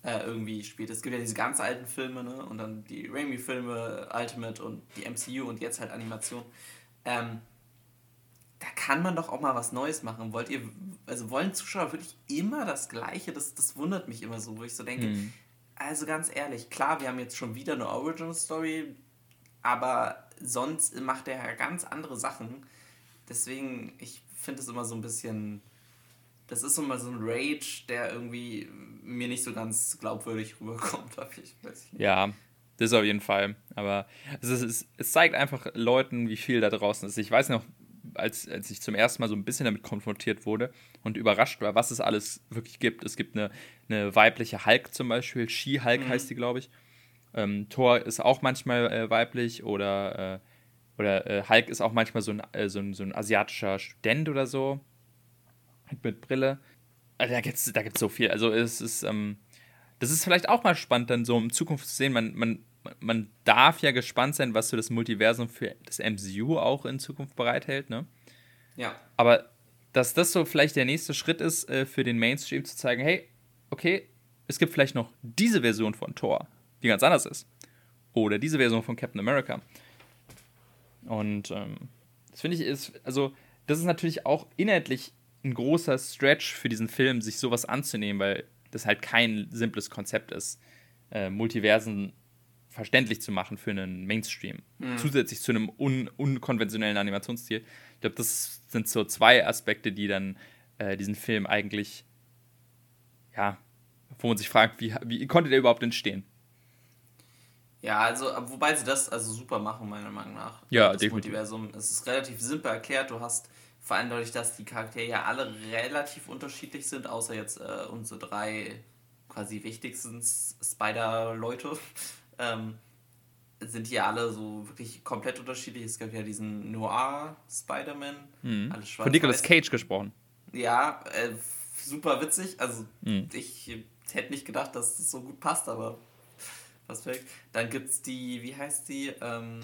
äh, irgendwie spielt. Es gibt ja diese ganz alten Filme, ne? Und dann die Raimi-Filme, Ultimate und die MCU und jetzt halt Animation. Ähm, da kann man doch auch mal was Neues machen. Wollt ihr, also wollen Zuschauer wirklich immer das Gleiche? Das, das wundert mich immer so, wo ich so denke, mhm. also ganz ehrlich, klar, wir haben jetzt schon wieder eine Origin-Story, aber sonst macht er ja ganz andere Sachen. Deswegen, ich finde es immer so ein bisschen, das ist immer so ein Rage, der irgendwie mir nicht so ganz glaubwürdig rüberkommt. Ich weiß
nicht. Ja, das auf jeden Fall. Aber es, ist, es zeigt einfach Leuten, wie viel da draußen ist. Ich weiß noch, als, als ich zum ersten Mal so ein bisschen damit konfrontiert wurde und überrascht war, was es alles wirklich gibt. Es gibt eine, eine weibliche Hulk zum Beispiel, She-Hulk mhm. heißt die, glaube ich. ähm, Thor ist auch manchmal äh, weiblich oder, äh, oder äh, Hulk ist auch manchmal so ein, äh, so, ein, so ein asiatischer Student oder so. Mit Brille. Also da gibt es da gibt's so viel. Also es ist, ähm, das ist vielleicht auch mal spannend, dann so in Zukunft zu sehen. Man, man, man darf ja gespannt sein, was so das Multiversum für das MCU auch in Zukunft bereithält, ne?
Ja.
Aber dass das so vielleicht der nächste Schritt ist, äh, für den Mainstream zu zeigen, hey, okay, es gibt vielleicht noch diese Version von Thor, die ganz anders ist. Oder diese Version von Captain America. Und ähm, das finde ich ist, also, das ist natürlich auch inhaltlich ein großer Stretch für diesen Film, sich sowas anzunehmen, weil das halt kein simples Konzept ist, äh, Multiversen verständlich zu machen für einen Mainstream. Mhm. Zusätzlich zu einem un unkonventionellen Animationsstil. Ich glaube, das sind so zwei Aspekte, die dann äh, diesen Film eigentlich, ja, wo man sich fragt, wie, wie konnte der überhaupt entstehen?
Ja, also, wobei sie das also super machen, meiner Meinung nach.
Ja,
das definitiv. Multiversum. Es ist relativ simpel erklärt. Du hast vor allem dadurch, dass die Charaktere ja alle relativ unterschiedlich sind, außer jetzt äh, unsere drei quasi wichtigsten Spider-Leute, ähm, sind die alle so wirklich komplett unterschiedlich. Es gibt ja diesen Noir-Spider-Man,
mhm. alles schwarz. Von Nicolas Cage gesprochen.
Ja, äh, super witzig. Also, mhm. ich hätte nicht gedacht, dass das so gut passt, aber was perfekt. Dann gibt es die, wie heißt die? Ähm,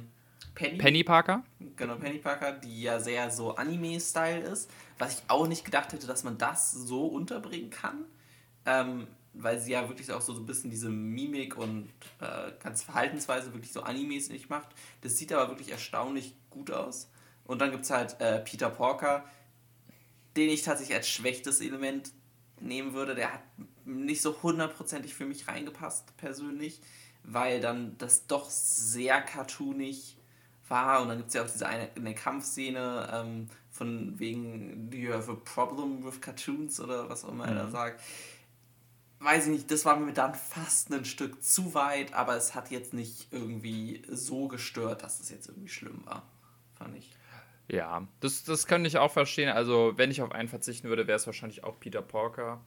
Penny. Penny Parker?
Genau, Penny Parker, die ja sehr so Anime-Style ist. Was ich auch nicht gedacht hätte, dass man das so unterbringen kann. Ähm, weil sie ja wirklich auch so, ein bisschen diese Mimik und äh, ganze Verhaltensweise wirklich so Animes nicht macht. Das sieht aber wirklich erstaunlich gut aus. Und dann gibt es halt äh, Peter Porker, den ich tatsächlich als schwächstes Element nehmen würde. Der hat nicht so hundertprozentig für mich reingepasst, persönlich, weil dann das doch sehr cartoonig war. Und dann gibt es ja auch diese eine, eine Kampfszene ähm, von wegen, do you have a problem with cartoons oder was auch immer mhm. er da mhm. sagt. Weiß ich nicht, das war mir dann fast ein Stück zu weit, aber es hat jetzt nicht irgendwie so gestört, dass es jetzt irgendwie schlimm war, fand ich.
Ja, das, das könnte ich auch verstehen. Also, wenn ich auf einen verzichten würde, wäre es wahrscheinlich auch Peter Porker.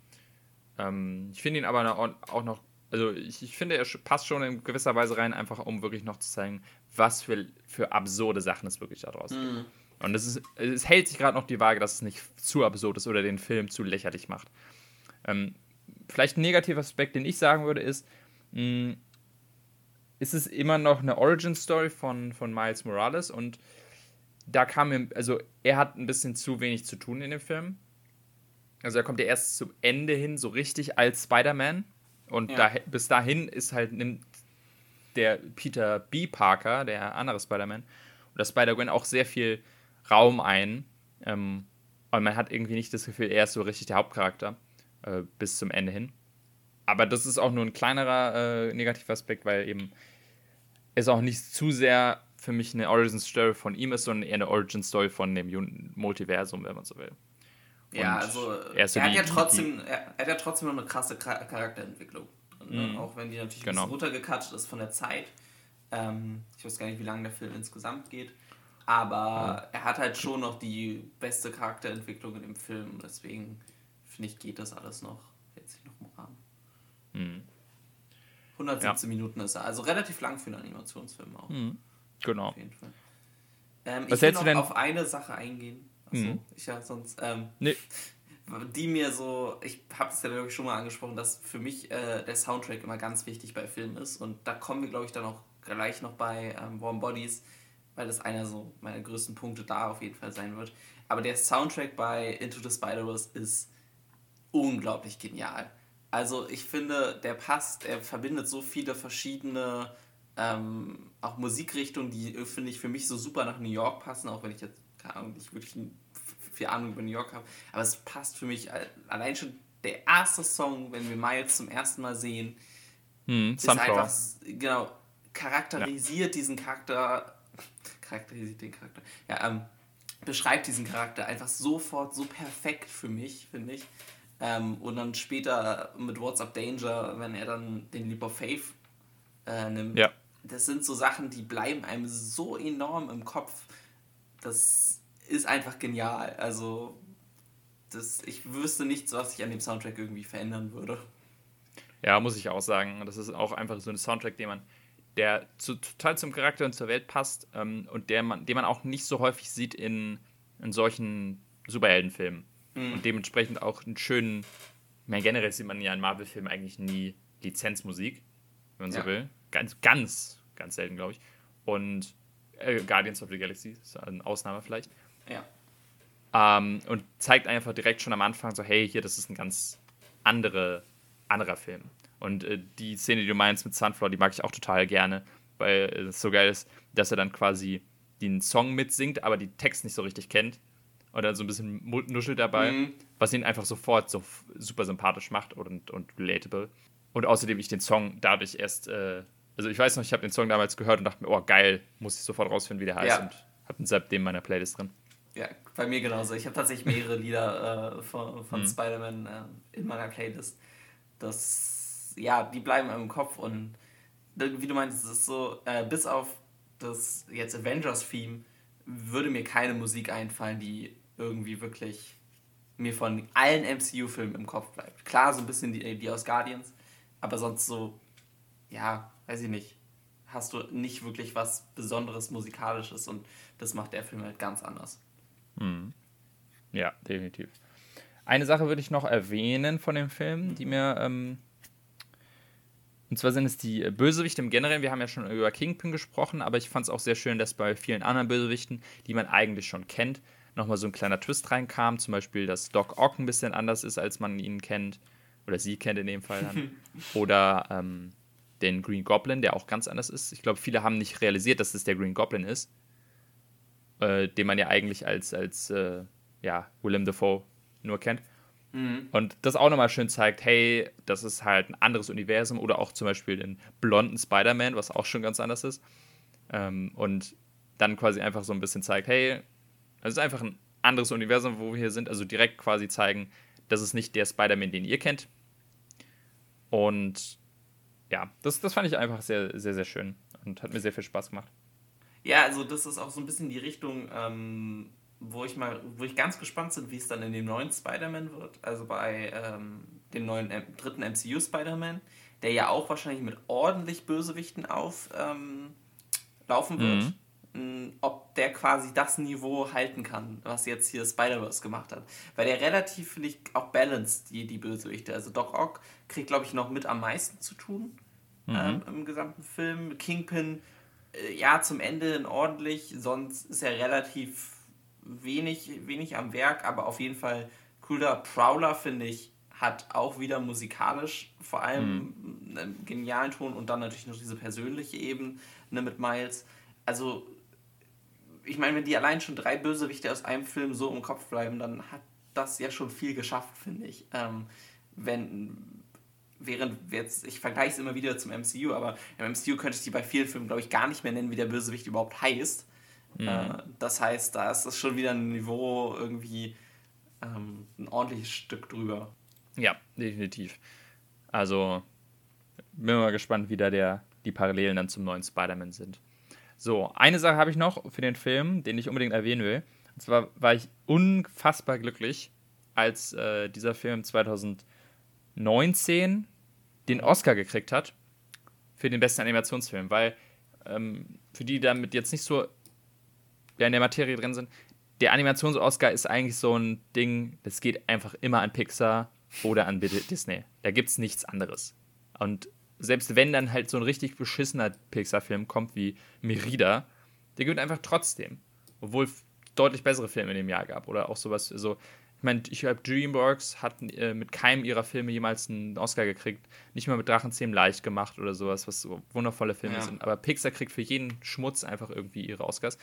Ähm, ich finde ihn aber auch noch also ich, ich finde, er passt schon in gewisser Weise rein, einfach um wirklich noch zu zeigen, was für, für absurde Sachen es wirklich da draußen gibt. Mhm. Und es, ist, es hält sich gerade noch die Waage, dass es nicht zu absurd ist oder den Film zu lächerlich macht. Ähm, vielleicht ein negativer Aspekt, den ich sagen würde, ist, mh, ist es immer noch eine Origin-Story von, von Miles Morales und da kam ihm, also er hat ein bisschen zu wenig zu tun in dem Film. Also er kommt ja erst zum Ende hin so richtig als Spider-Man und ja. da, bis dahin ist halt nimmt der Peter B. Parker, der andere Spider-Man, oder Spider-Gwen auch sehr viel Raum ein. Ähm, und man hat irgendwie nicht das Gefühl, er ist so richtig der Hauptcharakter äh, bis zum Ende hin. Aber das ist auch nur ein kleinerer äh, negativer Aspekt, weil eben es auch nicht zu sehr für mich eine Origin-Story von ihm ist, sondern eher eine Origin-Story von dem Multiversum, wenn man so will.
Ja, also er, so er, hat ja trotzdem, er, er, hat ja trotzdem noch eine krasse Charakterentwicklung. Ne? Mhm. Auch wenn die natürlich genau. ein bisschen runtergekatscht ist von der Zeit. Ähm, ich weiß gar nicht, wie lange der Film insgesamt geht. Aber mhm. er hat halt schon noch die beste Charakterentwicklung in dem Film. Deswegen finde ich, geht das alles noch jetzt noch im Rahmen. Mhm. 117 ja. Minuten ist er. Also relativ lang für einen Animationsfilm auch.
Mhm. Genau. Auf jeden
Fall. Ähm, Was ich will noch denn? auf eine Sache eingehen. Achso, mhm. ich ja sonst. Ähm, nee. Die mir so, ich habe es ja glaube ich schon mal angesprochen, dass für mich äh, der Soundtrack immer ganz wichtig bei Filmen ist. Und da kommen wir, glaube ich, dann auch gleich noch bei ähm, Warm Bodies, weil das einer so meiner größten Punkte da auf jeden Fall sein wird. Aber der Soundtrack bei Into the Spider-Verse ist unglaublich genial. Also ich finde, der passt, er verbindet so viele verschiedene ähm, auch Musikrichtungen, die finde ich für mich so super nach New York passen, auch wenn ich jetzt keine Ahnung, nicht wirklich viel Ahnung über New York habe. Aber es passt für mich allein schon der erste Song, wenn wir Miles zum ersten Mal sehen, hm, ist einfach, genau, charakterisiert ja. diesen Charakter, charakterisiert den Charakter, ja, ähm, beschreibt diesen Charakter einfach sofort so perfekt für mich, finde ich. Ähm, und dann später mit What's Up Danger, wenn er dann den Leap of Faith äh, nimmt. Ja. Das sind so Sachen, die bleiben einem so enorm im Kopf. Das ist einfach genial. Also, das, ich wüsste nichts, was ich an dem Soundtrack irgendwie verändern würde.
Ja, muss ich auch sagen. Das ist auch einfach so ein Soundtrack, den man der zu, total zum Charakter und zur Welt passt ähm, und der man, den man auch nicht so häufig sieht in, in solchen Superheldenfilmen. Mhm. Und dementsprechend auch einen schönen, meine, generell sieht man ja in Marvel-Filmen eigentlich nie Lizenzmusik, wenn man ja. so will. Ganz, ganz, ganz selten, glaube ich. Und äh, Guardians of the Galaxy ist eine Ausnahme vielleicht.
Ja.
Ähm, und zeigt einfach direkt schon am Anfang so, hey, hier, das ist ein ganz andere, anderer Film. Und äh, die Szene, die du meinst mit Sunflower, die mag ich auch total gerne, weil es so geil ist, dass er dann quasi den Song mitsingt, aber die Text nicht so richtig kennt. Und dann so ein bisschen nuschelt dabei, mhm. was ihn einfach sofort so super sympathisch macht und, und relatable. Und außerdem ich den Song dadurch erst, äh, also ich weiß noch, ich habe den Song damals gehört und dachte mir, oh geil, muss ich sofort rausfinden, wie der heißt. Ja. Und habe ihn seitdem in meiner Playlist drin.
Ja, bei mir genauso. Ich habe tatsächlich mehrere Lieder äh, von, von mhm. Spider-Man äh, in meiner Playlist. Das, ja, die bleiben im Kopf und wie du meinst, es ist so, äh, bis auf das jetzt Avengers-Theme würde mir keine Musik einfallen, die irgendwie wirklich mir von allen MCU-Filmen im Kopf bleibt. Klar, so ein bisschen die, die aus Guardians, aber sonst so, ja, weiß ich nicht, hast du nicht wirklich was Besonderes Musikalisches und das macht der Film halt ganz anders.
Mhm. Ja, definitiv. Eine Sache würde ich noch erwähnen von dem Film, die mir. Ähm, und zwar sind es die Bösewichte im Generellen. Wir haben ja schon über Kingpin gesprochen, aber ich fand es auch sehr schön, dass bei vielen anderen Bösewichten, die man eigentlich schon kennt, nochmal so ein kleiner Twist reinkam. Zum Beispiel, dass Doc Ock ein bisschen anders ist, als man ihn kennt. Oder sie kennt in dem Fall dann. Oder ähm, den Green Goblin, der auch ganz anders ist. Ich glaube, viele haben nicht realisiert, dass es der Green Goblin ist. Äh, den man ja eigentlich als, als äh, ja, Willem Dafoe nur kennt. Mhm. Und das auch nochmal schön zeigt, hey, das ist halt ein anderes Universum oder auch zum Beispiel den blonden Spider-Man, was auch schon ganz anders ist. Ähm, und dann quasi einfach so ein bisschen zeigt, hey, es ist einfach ein anderes Universum, wo wir hier sind. Also direkt quasi zeigen, das ist nicht der Spider-Man, den ihr kennt. Und ja, das, das fand ich einfach sehr, sehr, sehr schön und hat mir sehr viel Spaß gemacht.
Ja, also das ist auch so ein bisschen die Richtung, ähm, wo ich mal, wo ich ganz gespannt bin, wie es dann in dem neuen Spider-Man wird. Also bei ähm, dem neuen M dritten MCU Spider-Man, der ja auch wahrscheinlich mit ordentlich Bösewichten auflaufen ähm, wird. Mhm. Ob der quasi das Niveau halten kann, was jetzt hier Spider-Verse gemacht hat. Weil der relativ, finde ich, auch balanced, die, die Bösewichte. Also Doc Ock kriegt, glaube ich, noch mit am meisten zu tun mhm. ähm, im gesamten Film. Kingpin, äh, ja, zum Ende ordentlich, sonst ist er relativ wenig, wenig am Werk, aber auf jeden Fall cooler Prowler, finde ich, hat auch wieder musikalisch vor allem mhm. einen genialen Ton und dann natürlich noch diese persönliche Ebene mit Miles. Also, ich meine, wenn die allein schon drei Bösewichte aus einem Film so im Kopf bleiben, dann hat das ja schon viel geschafft, finde ich. Ähm, wenn, während jetzt, ich vergleiche es immer wieder zum MCU, aber im MCU könnte ich die bei vielen Filmen, glaube ich, gar nicht mehr nennen, wie der Bösewicht überhaupt heißt. Mhm. Äh, das heißt, da ist das schon wieder ein Niveau irgendwie ähm, ein ordentliches Stück drüber.
Ja, definitiv. Also bin mal gespannt, wie da der, die Parallelen dann zum neuen Spider-Man sind. So, eine Sache habe ich noch für den Film, den ich unbedingt erwähnen will. Und zwar war ich unfassbar glücklich, als äh, dieser Film 2019 den Oscar gekriegt hat für den besten Animationsfilm, weil ähm, für die damit jetzt nicht so ja, in der Materie drin sind, der Animations-Oscar ist eigentlich so ein Ding, das geht einfach immer an Pixar oder an Disney. Da gibt es nichts anderes. Und selbst wenn dann halt so ein richtig beschissener Pixar-Film kommt wie Merida, der gewinnt einfach trotzdem. Obwohl deutlich bessere Filme in dem Jahr gab. Oder auch sowas, so, ich meine, ich glaube, DreamWorks hat äh, mit keinem ihrer Filme jemals einen Oscar gekriegt. Nicht mal mit Drachenzähmen leicht gemacht oder sowas, was so wundervolle Filme ja. sind. Aber Pixar kriegt für jeden Schmutz einfach irgendwie ihre Oscars.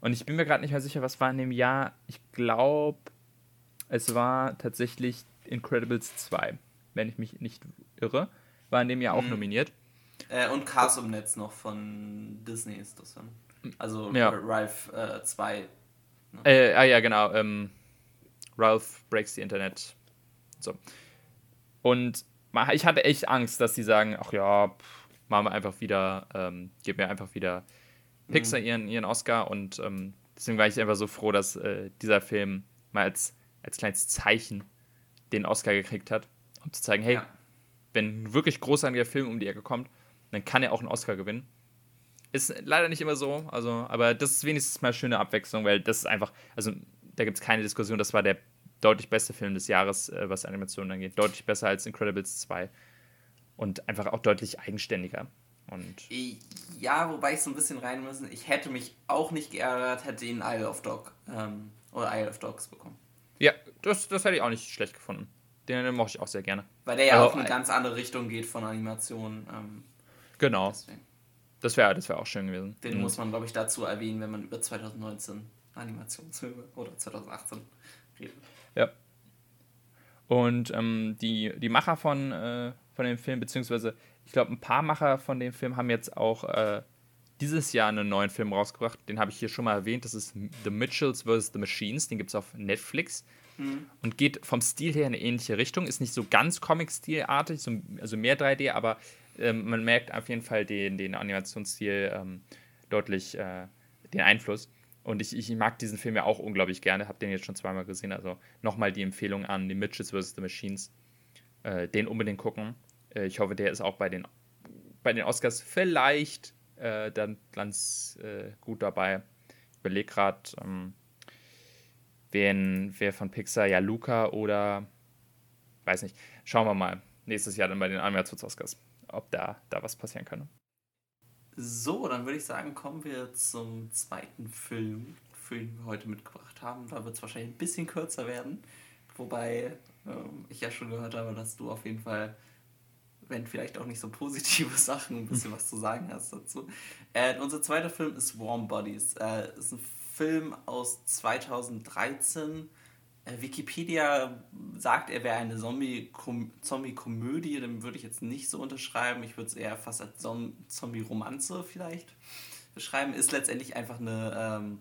Und ich bin mir gerade nicht mehr sicher, was war in dem Jahr. Ich glaube, es war tatsächlich Incredibles 2, wenn ich mich nicht irre. War in dem Jahr auch mhm. nominiert.
Äh, und Cars im Netz noch von Disney ist das dann. Also ja. Ralph 2. Äh,
ne? äh, ah ja, genau. Ähm, Ralph Breaks the Internet. So. Und ich hatte echt Angst, dass sie sagen, ach ja, pff, machen wir einfach wieder, ähm, gib mir einfach wieder Pixar mhm. ihren, ihren Oscar und ähm, deswegen war ich einfach so froh, dass äh, dieser Film mal als, als kleines Zeichen den Oscar gekriegt hat, um zu zeigen, hey, ja. Wenn ein wirklich großartiger Film um die Ecke kommt, dann kann er auch einen Oscar gewinnen. Ist leider nicht immer so, also, aber das ist wenigstens mal eine schöne Abwechslung, weil das ist einfach, also da gibt es keine Diskussion, das war der deutlich beste Film des Jahres, äh, was Animationen angeht. Deutlich besser als Incredibles 2. Und einfach auch deutlich eigenständiger. Und
ja, wobei ich so ein bisschen rein müssen. Ich hätte mich auch nicht geärgert, hätte ihn Isle of Dog ähm, oder Isle of Dogs bekommen.
Ja, das, das hätte ich auch nicht schlecht gefunden. Den, den mochte ich auch sehr gerne.
Weil der ja also, auch in eine ganz andere Richtung geht von Animationen. Ähm,
genau. Deswegen. Das wäre das wär auch schön gewesen.
Den mhm. muss man, glaube ich, dazu erwähnen, wenn man über 2019 Animationsfilme oder 2018 redet.
Ja. Und ähm, die, die Macher von, äh, von dem Film, beziehungsweise ich glaube, ein paar Macher von dem Film haben jetzt auch äh, dieses Jahr einen neuen Film rausgebracht. Den habe ich hier schon mal erwähnt. Das ist The Mitchells vs. The Machines. Den gibt es auf Netflix. Mhm. Und geht vom Stil her in eine ähnliche Richtung. Ist nicht so ganz Comic-Stilartig, so, also mehr 3D, aber ähm, man merkt auf jeden Fall den, den Animationsstil ähm, deutlich äh, den Einfluss. Und ich, ich mag diesen Film ja auch unglaublich gerne, habe den jetzt schon zweimal gesehen. Also nochmal die Empfehlung an die Mitchells vs. The Machines. Äh, den unbedingt gucken. Äh, ich hoffe, der ist auch bei den, bei den Oscars vielleicht äh, dann ganz äh, gut dabei. Ich überlege gerade, ähm, wen, wer von Pixar, ja, Luca oder weiß nicht. Schauen wir mal. Nächstes Jahr dann bei den Animations-Oscars, ob da, da was passieren kann.
So, dann würde ich sagen, kommen wir zum zweiten Film, für den wir heute mitgebracht haben. Da wird es wahrscheinlich ein bisschen kürzer werden. Wobei ähm, ich ja schon gehört habe, dass du auf jeden Fall, wenn vielleicht auch nicht so positive Sachen, ein bisschen was zu sagen hast dazu. Äh, unser zweiter Film ist Warm Bodies. Äh, ist ein Film aus 2013 äh, Wikipedia sagt, er wäre eine Zombie-Komödie, dem würde ich jetzt nicht so unterschreiben. Ich würde es eher fast als Zombie-Romanze vielleicht beschreiben. Ist letztendlich einfach eine ähm,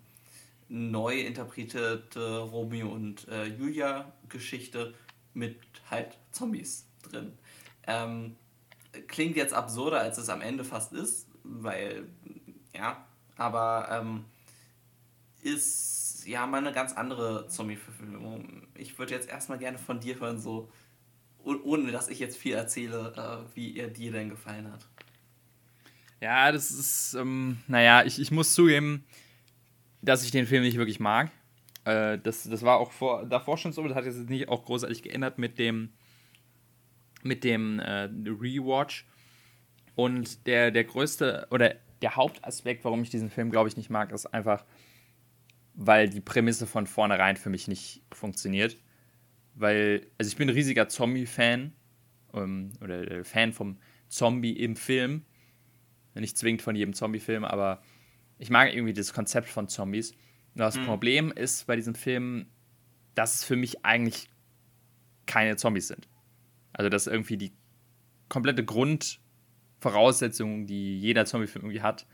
neu interpretierte Romeo und äh, Julia-Geschichte mit halt Zombies drin. Ähm, klingt jetzt absurder, als es am Ende fast ist, weil, ja, aber ähm, ist ja mal eine ganz andere Zombie-Verfilmung. Ich würde jetzt erstmal gerne von dir hören, so ohne dass ich jetzt viel erzähle, äh, wie ihr dir denn gefallen hat.
Ja, das ist, ähm, naja, ich, ich muss zugeben, dass ich den Film nicht wirklich mag. Äh, das, das war auch vor, davor schon so, das hat jetzt nicht auch großartig geändert mit dem, mit dem äh, Rewatch. Und der, der größte oder der Hauptaspekt, warum ich diesen Film, glaube ich, nicht mag, ist einfach, weil die Prämisse von vornherein für mich nicht funktioniert. Weil, also ich bin ein riesiger Zombie-Fan ähm, oder Fan vom Zombie im Film. Nicht zwingend von jedem Zombie-Film, aber ich mag irgendwie das Konzept von Zombies. Und das mhm. Problem ist bei diesem Film, dass es für mich eigentlich keine Zombies sind. Also, dass irgendwie die komplette Grundvoraussetzung, die jeder Zombie-Film irgendwie hat,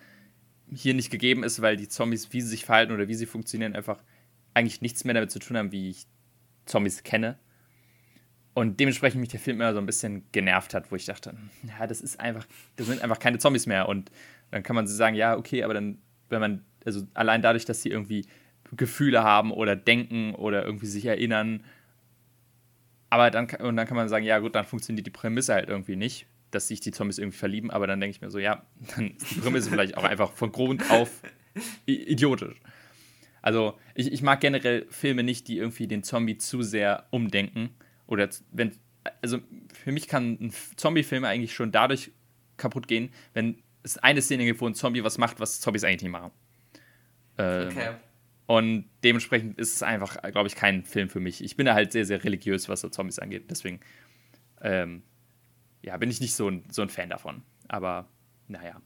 hier nicht gegeben ist, weil die Zombies, wie sie sich verhalten oder wie sie funktionieren, einfach eigentlich nichts mehr damit zu tun haben, wie ich Zombies kenne. Und dementsprechend mich der Film immer so ein bisschen genervt hat, wo ich dachte, ja, das ist einfach, das sind einfach keine Zombies mehr. Und dann kann man so sagen, ja, okay, aber dann, wenn man, also allein dadurch, dass sie irgendwie Gefühle haben oder denken oder irgendwie sich erinnern, aber dann, und dann kann man sagen, ja, gut, dann funktioniert die Prämisse halt irgendwie nicht dass sich die Zombies irgendwie verlieben, aber dann denke ich mir so, ja, dann ist die Prämisse vielleicht auch einfach von Grund auf idiotisch. Also ich, ich mag generell Filme nicht, die irgendwie den Zombie zu sehr umdenken. Oder wenn, also für mich kann ein Zombie-Film eigentlich schon dadurch kaputt gehen, wenn es eine Szene gibt, wo ein Zombie was macht, was Zombies eigentlich nicht machen. Ähm, okay. Und dementsprechend ist es einfach, glaube ich, kein Film für mich. Ich bin da halt sehr, sehr religiös, was so Zombies angeht. Deswegen ähm, ja, bin ich nicht so ein, so ein Fan davon. Aber naja.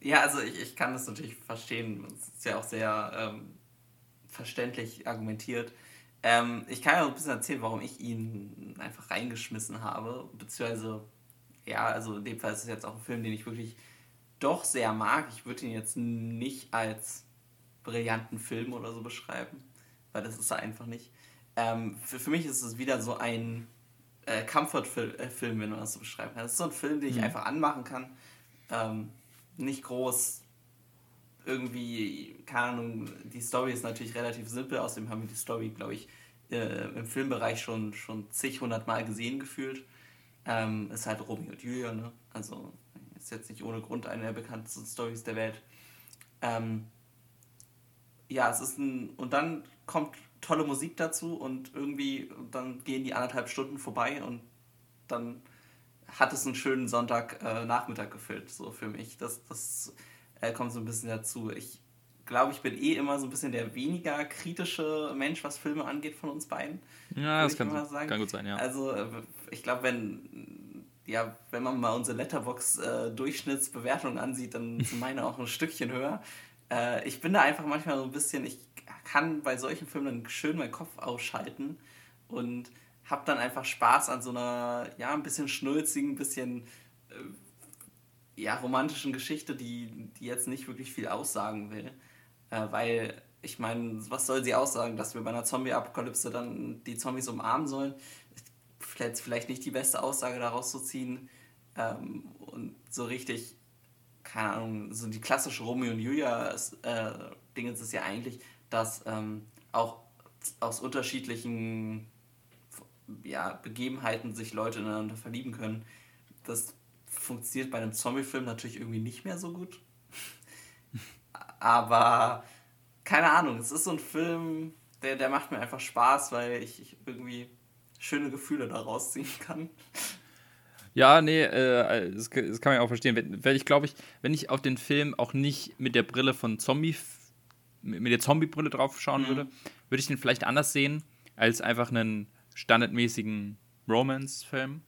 Ja, also ich, ich kann das natürlich verstehen. Es ist ja auch sehr ähm, verständlich argumentiert. Ähm, ich kann ja ein bisschen erzählen, warum ich ihn einfach reingeschmissen habe. Beziehungsweise, ja, also in dem Fall ist es jetzt auch ein Film, den ich wirklich doch sehr mag. Ich würde ihn jetzt nicht als brillanten Film oder so beschreiben, weil das ist er einfach nicht. Ähm, für, für mich ist es wieder so ein äh, Comfort-Film, äh, wenn man das so beschreiben kann. Das ist so ein Film, den ich mhm. einfach anmachen kann. Ähm, nicht groß irgendwie, keine Ahnung, die Story ist natürlich relativ simpel, außerdem haben wir die Story, glaube ich, äh, im Filmbereich schon, schon zig, hundert Mal gesehen gefühlt. Ähm, ist halt Romeo und Julia, ne? Also ist jetzt nicht ohne Grund eine der bekanntesten Stories der Welt. Ähm, ja, es ist ein. Und dann kommt tolle Musik dazu und irgendwie dann gehen die anderthalb Stunden vorbei und dann hat es einen schönen Sonntagnachmittag äh, gefüllt, so für mich. Das, das äh, kommt so ein bisschen dazu. Ich glaube, ich bin eh immer so ein bisschen der weniger kritische Mensch, was Filme angeht, von uns beiden.
Ja, das kann, kann, gut sein, ja.
Also, äh, ich glaube, wenn, ja, wenn man mal unsere Letterbox-Durchschnittsbewertung ansieht, dann sind meine auch ein Stückchen höher. Äh, ich bin da einfach manchmal so ein bisschen, ich kann bei solchen Filmen dann schön meinen Kopf ausschalten und habe dann einfach Spaß an so einer, ja, ein bisschen schnulzigen, ein bisschen äh, ja, romantischen Geschichte, die, die jetzt nicht wirklich viel aussagen will. Äh, weil, ich meine, was soll sie aussagen, dass wir bei einer Zombie-Apokalypse dann die Zombies umarmen sollen? Vielleicht, vielleicht nicht die beste Aussage daraus zu ziehen. Ähm, und so richtig, keine Ahnung, so die klassische Romeo und Julia-Ding äh, ist es ja eigentlich, dass ähm, auch aus unterschiedlichen ja, Begebenheiten sich Leute ineinander verlieben können. Das funktioniert bei einem Zombie-Film natürlich irgendwie nicht mehr so gut. Aber keine Ahnung, es ist so ein Film, der, der macht mir einfach Spaß, weil ich, ich irgendwie schöne Gefühle daraus ziehen kann.
Ja, nee, äh, das, das, kann man ja auch verstehen. Wenn, wenn ich glaube ich, wenn ich auf den Film auch nicht mit der Brille von Zombie, mit der Zombie-Brille drauf schauen mhm. würde, würde ich den vielleicht anders sehen, als einfach einen standardmäßigen Romance-Film.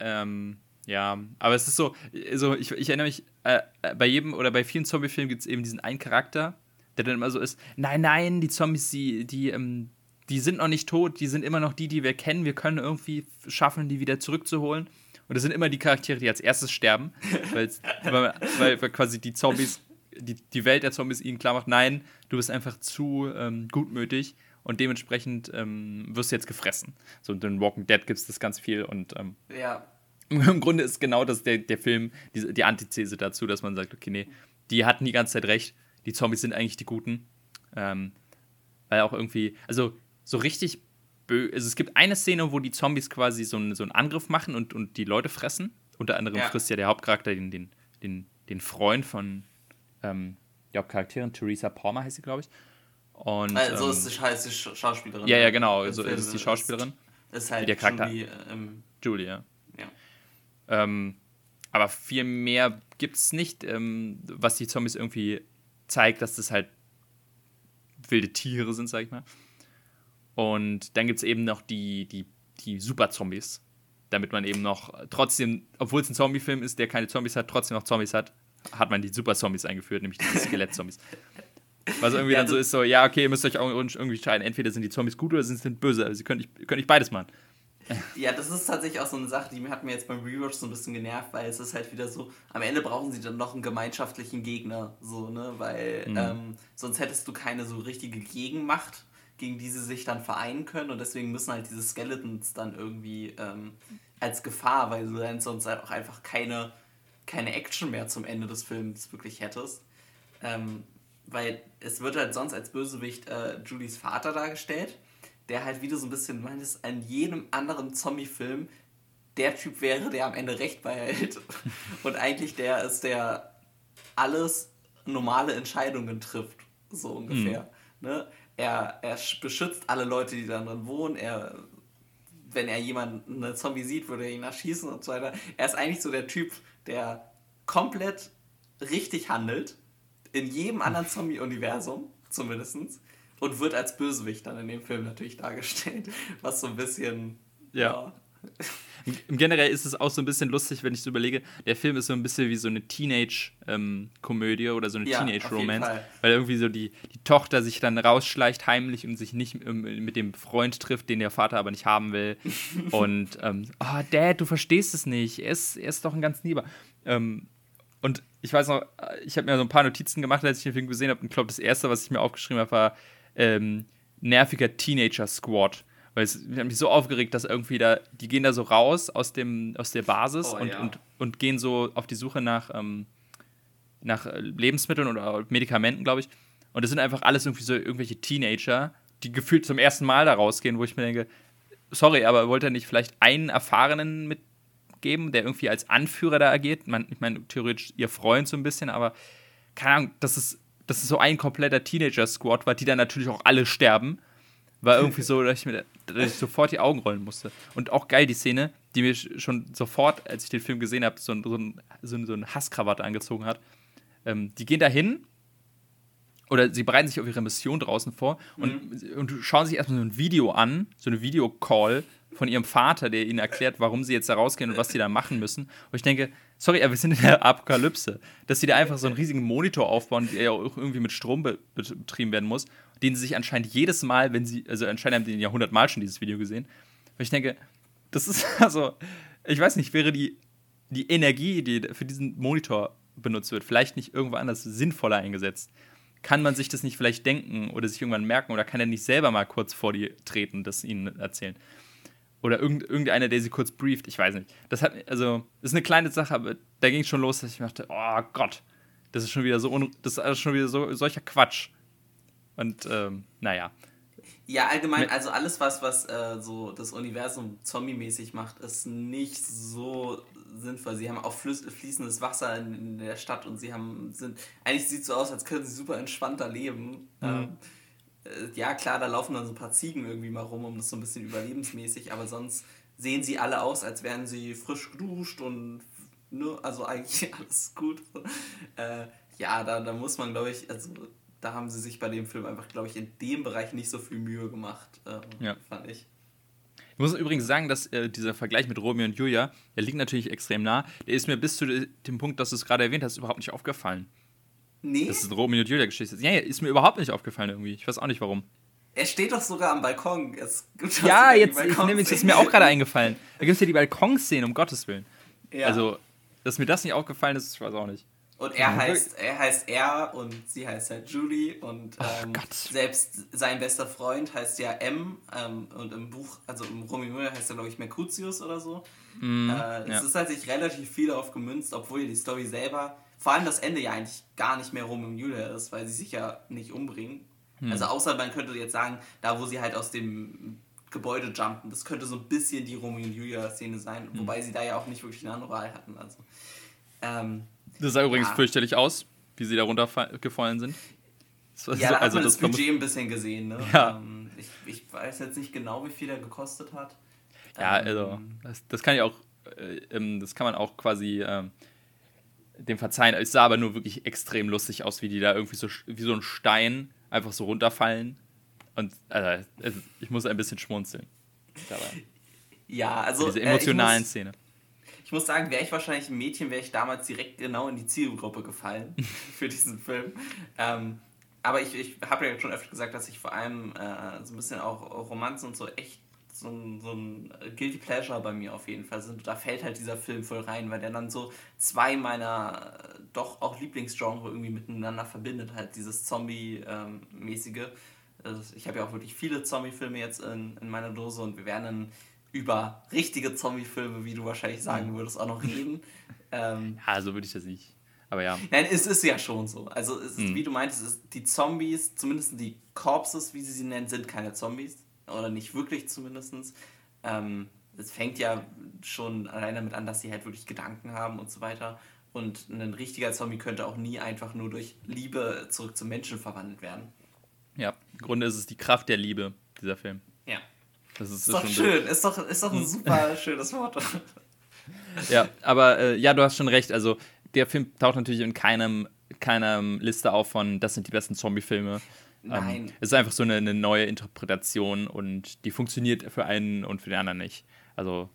Ähm, ja, aber es ist so, so ich, ich erinnere mich, äh, äh bei jedem oder bei vielen Zombie-Filmen gibt es eben diesen einen Charakter, der dann immer so ist, nein, nein, die Zombies, die, die, ähm, die sind noch nicht tot, die sind immer noch die, die wir kennen, wir können irgendwie schaffen, die wieder zurückzuholen. Und das sind immer die Charaktere, die als erstes sterben, weil, weil, quasi die Zombies, die, die Welt der Zombies ihnen klar macht, nein, du bist einfach zu ähm, gutmütig und dementsprechend ähm, wirst du jetzt gefressen. So in Walking Dead gibt es das ganz viel und ähm,
ja.
im Grunde ist genau das der, der Film die, die Antithese dazu, dass man sagt, okay, nee, die hatten die ganze Zeit recht, die Zombies sind eigentlich die Guten. Ähm, weil auch irgendwie, also so richtig bö also es gibt eine Szene, wo die Zombies quasi so, ein, so einen Angriff machen und, und die Leute fressen. Unter anderem ja. frisst ja der Hauptcharakter den, den, den, den Freund von ähm, der Hauptcharakterin, Theresa Palmer heißt sie, glaube ich. Und,
also ähm, ist die, heißt die Schauspielerin.
Ja, ja, genau. So ist es die Schauspielerin.
Ist, ist halt
der Charakter.
Julie. Ähm,
Julie, ja.
ja.
Ähm, aber viel mehr gibt es nicht, ähm, was die Zombies irgendwie zeigt, dass das halt wilde Tiere sind, sag ich mal. Und dann gibt es eben noch die, die, die Super-Zombies. Damit man eben noch trotzdem, obwohl es ein Zombie-Film ist, der keine Zombies hat, trotzdem noch Zombies hat, hat man die Super-Zombies eingeführt, nämlich die Skelett-Zombies. Was irgendwie ja, dann so ist, so, ja, okay, ihr müsst euch auch irgendwie entscheiden, entweder sind die Zombies gut oder sind sie böse. Also, sie können nicht, können nicht beides machen.
Ja, das ist tatsächlich auch so eine Sache, die hat mir jetzt beim Rewatch so ein bisschen genervt, weil es ist halt wieder so, am Ende brauchen sie dann noch einen gemeinschaftlichen Gegner, so, ne, weil mhm. ähm, sonst hättest du keine so richtige Gegenmacht, gegen die sie sich dann vereinen können und deswegen müssen halt diese Skeletons dann irgendwie ähm, als Gefahr, weil du dann sonst halt auch einfach keine, keine Action mehr zum Ende des Films wirklich hättest. Ähm, weil es wird halt sonst als Bösewicht äh, Julies Vater dargestellt, der halt wieder so ein bisschen meines an jedem anderen Zombie-Film der Typ wäre, der am Ende Recht behält und eigentlich der ist, der alles normale Entscheidungen trifft, so ungefähr. Mhm. Ne? Er, er beschützt alle Leute, die da drin wohnen, er wenn er jemanden, eine Zombie sieht, würde er ihn erschießen und so weiter. Er ist eigentlich so der Typ, der komplett richtig handelt in jedem anderen Zombie-Universum, zumindest. Und wird als Bösewicht dann in dem Film natürlich dargestellt. Was so ein bisschen.
Ja. ja. Generell ist es auch so ein bisschen lustig, wenn ich so überlege, der Film ist so ein bisschen wie so eine Teenage-Komödie ähm, oder so eine ja, Teenage-Romance. Weil irgendwie so die, die Tochter sich dann rausschleicht heimlich und sich nicht ähm, mit dem Freund trifft, den der Vater aber nicht haben will. und, ähm, oh, Dad, du verstehst es nicht. Er ist, er ist doch ein ganz Lieber. Ähm, und ich weiß noch, ich habe mir so ein paar Notizen gemacht, als ich den Film gesehen habe. Und ich glaube, das erste, was ich mir aufgeschrieben habe, war ähm, nerviger Teenager-Squad. Weil es hat mich so aufgeregt, dass irgendwie da, die gehen da so raus aus, dem, aus der Basis oh, und, ja. und, und gehen so auf die Suche nach, ähm, nach Lebensmitteln oder Medikamenten, glaube ich. Und das sind einfach alles irgendwie so irgendwelche Teenager, die gefühlt zum ersten Mal da rausgehen, wo ich mir denke, sorry, aber wollt ihr nicht vielleicht einen Erfahrenen mit geben, der irgendwie als Anführer da agiert. Man, ich meine, theoretisch ihr Freund so ein bisschen, aber keine Ahnung, das ist, das ist so ein kompletter Teenager-Squad war, die dann natürlich auch alle sterben. War irgendwie so, dass ich mir dass ich sofort die Augen rollen musste. Und auch geil die Szene, die mir schon sofort, als ich den Film gesehen habe, so, so, ein, so, so eine Hasskrawatte angezogen hat. Ähm, die gehen da hin oder sie bereiten sich auf ihre Mission draußen vor und, mhm. und schauen sich erstmal so ein Video an, so eine Videocall von ihrem Vater, der ihnen erklärt, warum sie jetzt da rausgehen und was sie da machen müssen. Und ich denke, sorry, aber wir sind in der Apokalypse. Dass sie da einfach so einen riesigen Monitor aufbauen, der ja auch irgendwie mit Strom betrieben werden muss, den sie sich anscheinend jedes Mal, wenn sie, also anscheinend haben die ja hundertmal schon dieses Video gesehen. Und ich denke, das ist also, ich weiß nicht, wäre die, die Energie, die für diesen Monitor benutzt wird, vielleicht nicht irgendwo anders sinnvoller eingesetzt kann man sich das nicht vielleicht denken oder sich irgendwann merken oder kann er nicht selber mal kurz vor die treten, das ihnen erzählen? Oder irgend, irgendeiner, der sie kurz brieft, ich weiß nicht. Das hat, also, das ist eine kleine Sache, aber da ging es schon los, dass ich dachte, oh Gott, das ist schon wieder so, das ist schon wieder so solcher Quatsch. Und ähm, naja.
Ja, allgemein, also alles, was, was äh, so das Universum zombie-mäßig macht, ist nicht so sinnvoll. Sie haben auch fließendes Wasser in, der Stadt und sie haben, sind, eigentlich sieht es so aus, als könnten sie super entspannter leben. Mhm. Ähm, äh, ja, klar, da laufen dann so ein paar Ziegen irgendwie mal rum, um das so ein bisschen überlebensmäßig, aber sonst sehen sie alle aus, als wären sie frisch geduscht und ne, also eigentlich alles gut. Äh, ja, da, da muss man, glaube ich, also da haben sie sich bei dem Film einfach, glaube ich, in dem Bereich nicht so viel Mühe gemacht, äh, ja. fand ich.
Ich muss übrigens sagen, dass äh, dieser Vergleich mit Romeo und Julia, der liegt natürlich extrem nah. Der ist mir bis zu dem Punkt, dass du es gerade erwähnt hast, überhaupt nicht aufgefallen. Nee? Das ist Romeo und Julia-Geschichte. Ja, ja, ist mir überhaupt nicht aufgefallen irgendwie. Ich weiß auch nicht warum.
Er steht doch sogar am Balkon.
Es ja, jetzt ich ist mir auch gerade eingefallen. Da gibt es ja die Balkonszene, um Gottes Willen. Ja. Also, dass mir das nicht aufgefallen ist, ich weiß auch nicht.
Und er heißt, er heißt er und sie heißt halt Julie und ähm, selbst sein bester Freund heißt ja M ähm, und im Buch, also im Romeo heißt er glaube ich Mercutius oder so. Mm, äh, ja. Es ist halt sich relativ viel darauf gemünzt, obwohl die Story selber, vor allem das Ende ja eigentlich gar nicht mehr Romeo und Julia ist, weil sie sich ja nicht umbringen. Mm. Also außer man könnte jetzt sagen, da wo sie halt aus dem Gebäude jumpen, das könnte so ein bisschen die Romeo und Julia Szene sein, mm. wobei sie da ja auch nicht wirklich eine andere Wahl hatten. Also ähm,
das sah übrigens ja. fürchterlich aus, wie sie da runtergefallen sind.
Das ja, so, da also hat man das, das Budget ein bisschen gesehen. Ne? Ja. Ähm, ich, ich, weiß jetzt nicht genau, wie viel der gekostet hat.
Ja, ähm, also das, das, kann ich auch, äh, ähm, das kann man auch quasi ähm, dem verzeihen. Es sah aber nur wirklich extrem lustig aus, wie die da irgendwie so wie so ein Stein einfach so runterfallen. Und also, ich muss ein bisschen schmunzeln. Dabei.
Ja, also.
Diese emotionalen äh, muss, Szene
ich muss sagen, wäre ich wahrscheinlich ein Mädchen, wäre ich damals direkt genau in die Zielgruppe gefallen für diesen Film. Ähm, aber ich, ich habe ja schon öfter gesagt, dass ich vor allem äh, so ein bisschen auch Romanzen und so echt so ein, so ein Guilty Pleasure bei mir auf jeden Fall sind. Da fällt halt dieser Film voll rein, weil der dann so zwei meiner äh, doch auch Lieblingsgenre irgendwie miteinander verbindet. Halt dieses Zombie-mäßige. Ähm, also ich habe ja auch wirklich viele Zombie-Filme jetzt in, in meiner Dose und wir werden in über richtige Zombie-Filme, wie du wahrscheinlich sagen würdest, auch noch reden.
ähm, ja, so würde ich das nicht. Aber ja.
Nein, es ist ja schon so. Also, es ist, mhm. wie du meintest, ist, die Zombies, zumindest die Corpses, wie sie sie nennen, sind keine Zombies. Oder nicht wirklich zumindest. Ähm, es fängt ja schon allein damit an, dass sie halt wirklich Gedanken haben und so weiter. Und ein richtiger Zombie könnte auch nie einfach nur durch Liebe zurück zum Menschen verwandelt werden.
Ja, im Grunde ist es die Kraft der Liebe, dieser Film.
Das ist, ist doch schön, ist doch, ist doch ein super schönes Wort.
ja, aber äh, ja, du hast schon recht. Also, der Film taucht natürlich in keinem, keiner Liste auf von, das sind die besten Zombie-Filme. Ähm, Nein. Ähm, es ist einfach so eine, eine, neue Interpretation und die funktioniert für einen und für den anderen nicht. Also,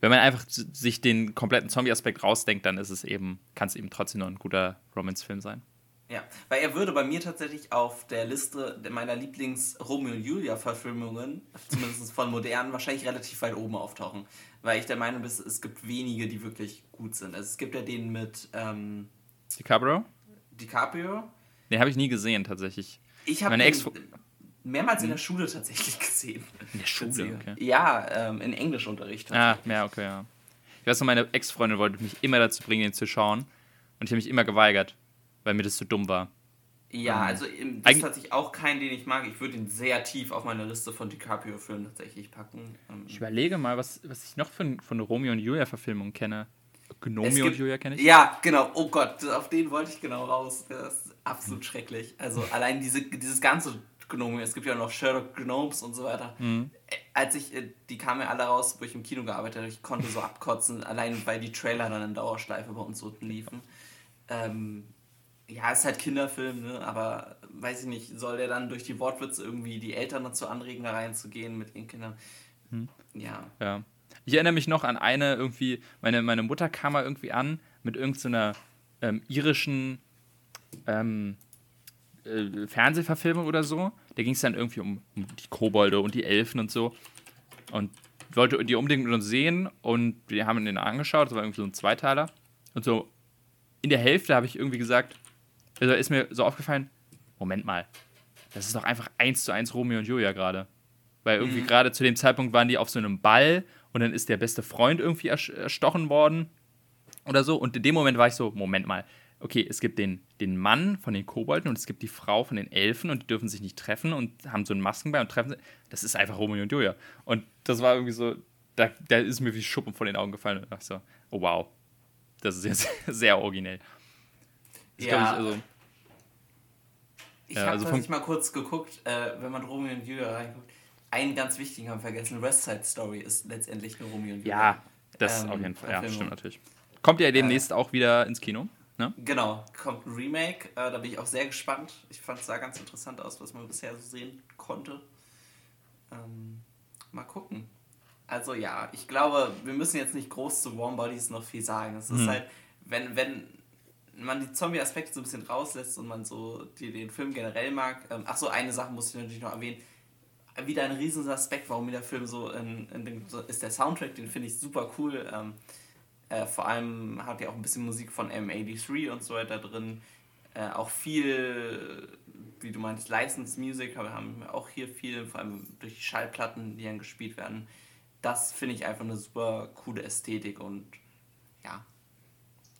wenn man einfach sich den kompletten Zombie-Aspekt rausdenkt, dann ist es eben, kann es eben trotzdem noch ein guter Romance-Film sein.
Ja, weil er würde bei mir tatsächlich auf der Liste meiner Lieblings-Romeo und Julia-Verfilmungen, zumindest von modernen, wahrscheinlich relativ weit oben auftauchen. Weil ich der Meinung bin, es gibt wenige, die wirklich gut sind. Also es gibt ja den mit ähm,
DiCaprio?
DiCaprio?
Den habe ich nie gesehen, tatsächlich.
Ich habe Ex mehrmals in der Schule tatsächlich gesehen.
In der Schule, okay.
Ja, ähm, in Englischunterricht.
Ah, ja, okay, ja. Ich weiß noch, meine Ex-Freundin wollte mich immer dazu bringen, ihn zu schauen. Und ich habe mich immer geweigert weil mir das zu dumm war.
Ja, ähm, also das ist tatsächlich auch kein, den ich mag. Ich würde ihn sehr tief auf meine Liste von DiCaprio-Filmen tatsächlich packen.
Ähm, ich überlege mal, was, was ich noch von, von Romeo und Julia-Verfilmungen kenne. Gnomeo und Julia kenne ich.
Ja, genau. Oh Gott, auf den wollte ich genau raus. Das ist absolut schrecklich. Also allein diese, dieses ganze Gnome, es gibt ja noch Sherlock Gnomes und so weiter. Mhm. Als ich, äh, die kamen ja alle raus, wo ich im Kino gearbeitet habe, ich konnte so abkotzen, allein weil die Trailer dann in Dauerschleife bei uns unten liefen. Ähm, ja, ist halt Kinderfilm, ne? aber weiß ich nicht, soll der dann durch die Wortwitze irgendwie die Eltern dazu anregen, da reinzugehen mit den Kindern? Hm. Ja.
Ja. Ich erinnere mich noch an eine irgendwie, meine, meine Mutter kam mal irgendwie an mit irgendeiner so ähm, irischen ähm, äh, Fernsehverfilmung oder so. Da ging es dann irgendwie um, um, die Kobolde und die Elfen und so. Und wollte die unbedingt sehen und wir haben den angeschaut, das war irgendwie so ein Zweiteiler. Und so in der Hälfte habe ich irgendwie gesagt, also ist mir so aufgefallen, Moment mal, das ist doch einfach eins zu eins Romeo und Julia gerade. Weil irgendwie mhm. gerade zu dem Zeitpunkt waren die auf so einem Ball und dann ist der beste Freund irgendwie erstochen worden oder so. Und in dem Moment war ich so, Moment mal, okay, es gibt den, den Mann von den Kobolden und es gibt die Frau von den Elfen und die dürfen sich nicht treffen und haben so einen Masken bei und treffen sich. Das ist einfach Romeo und Julia. Und das war irgendwie so, da, da ist mir wie Schuppen vor den Augen gefallen und ich dachte so, oh wow, das ist jetzt sehr originell. Das
ja. Ich, also, ich ja, habe also tatsächlich mal kurz geguckt, äh, wenn man Romeo und Julia reinguckt. Einen ganz wichtigen haben wir vergessen: West Side Story ist letztendlich nur Romeo und Julia.
Ja, das ähm, auf jeden Fall. Ja, stimmt natürlich. Kommt ja demnächst äh, auch wieder ins Kino. Ne?
Genau, kommt ein Remake. Äh, da bin ich auch sehr gespannt. Ich fand es sah ganz interessant aus, was man bisher so sehen konnte. Ähm, mal gucken. Also ja, ich glaube, wir müssen jetzt nicht groß zu Warm Bodies noch viel sagen. Es ist hm. halt, wenn, wenn man die Zombie-Aspekte so ein bisschen rauslässt und man so die, den Film generell mag. Ähm, ach so, eine Sache muss ich natürlich noch erwähnen. Wieder ein riesen Aspekt, warum mir der Film so, in, in den, so ist der Soundtrack, den finde ich super cool. Ähm, äh, vor allem hat er auch ein bisschen Musik von M83 und so weiter drin. Äh, auch viel, wie du meinst, License Music, aber wir haben auch hier viel, vor allem durch die Schallplatten, die dann gespielt werden. Das finde ich einfach eine super coole Ästhetik und ja,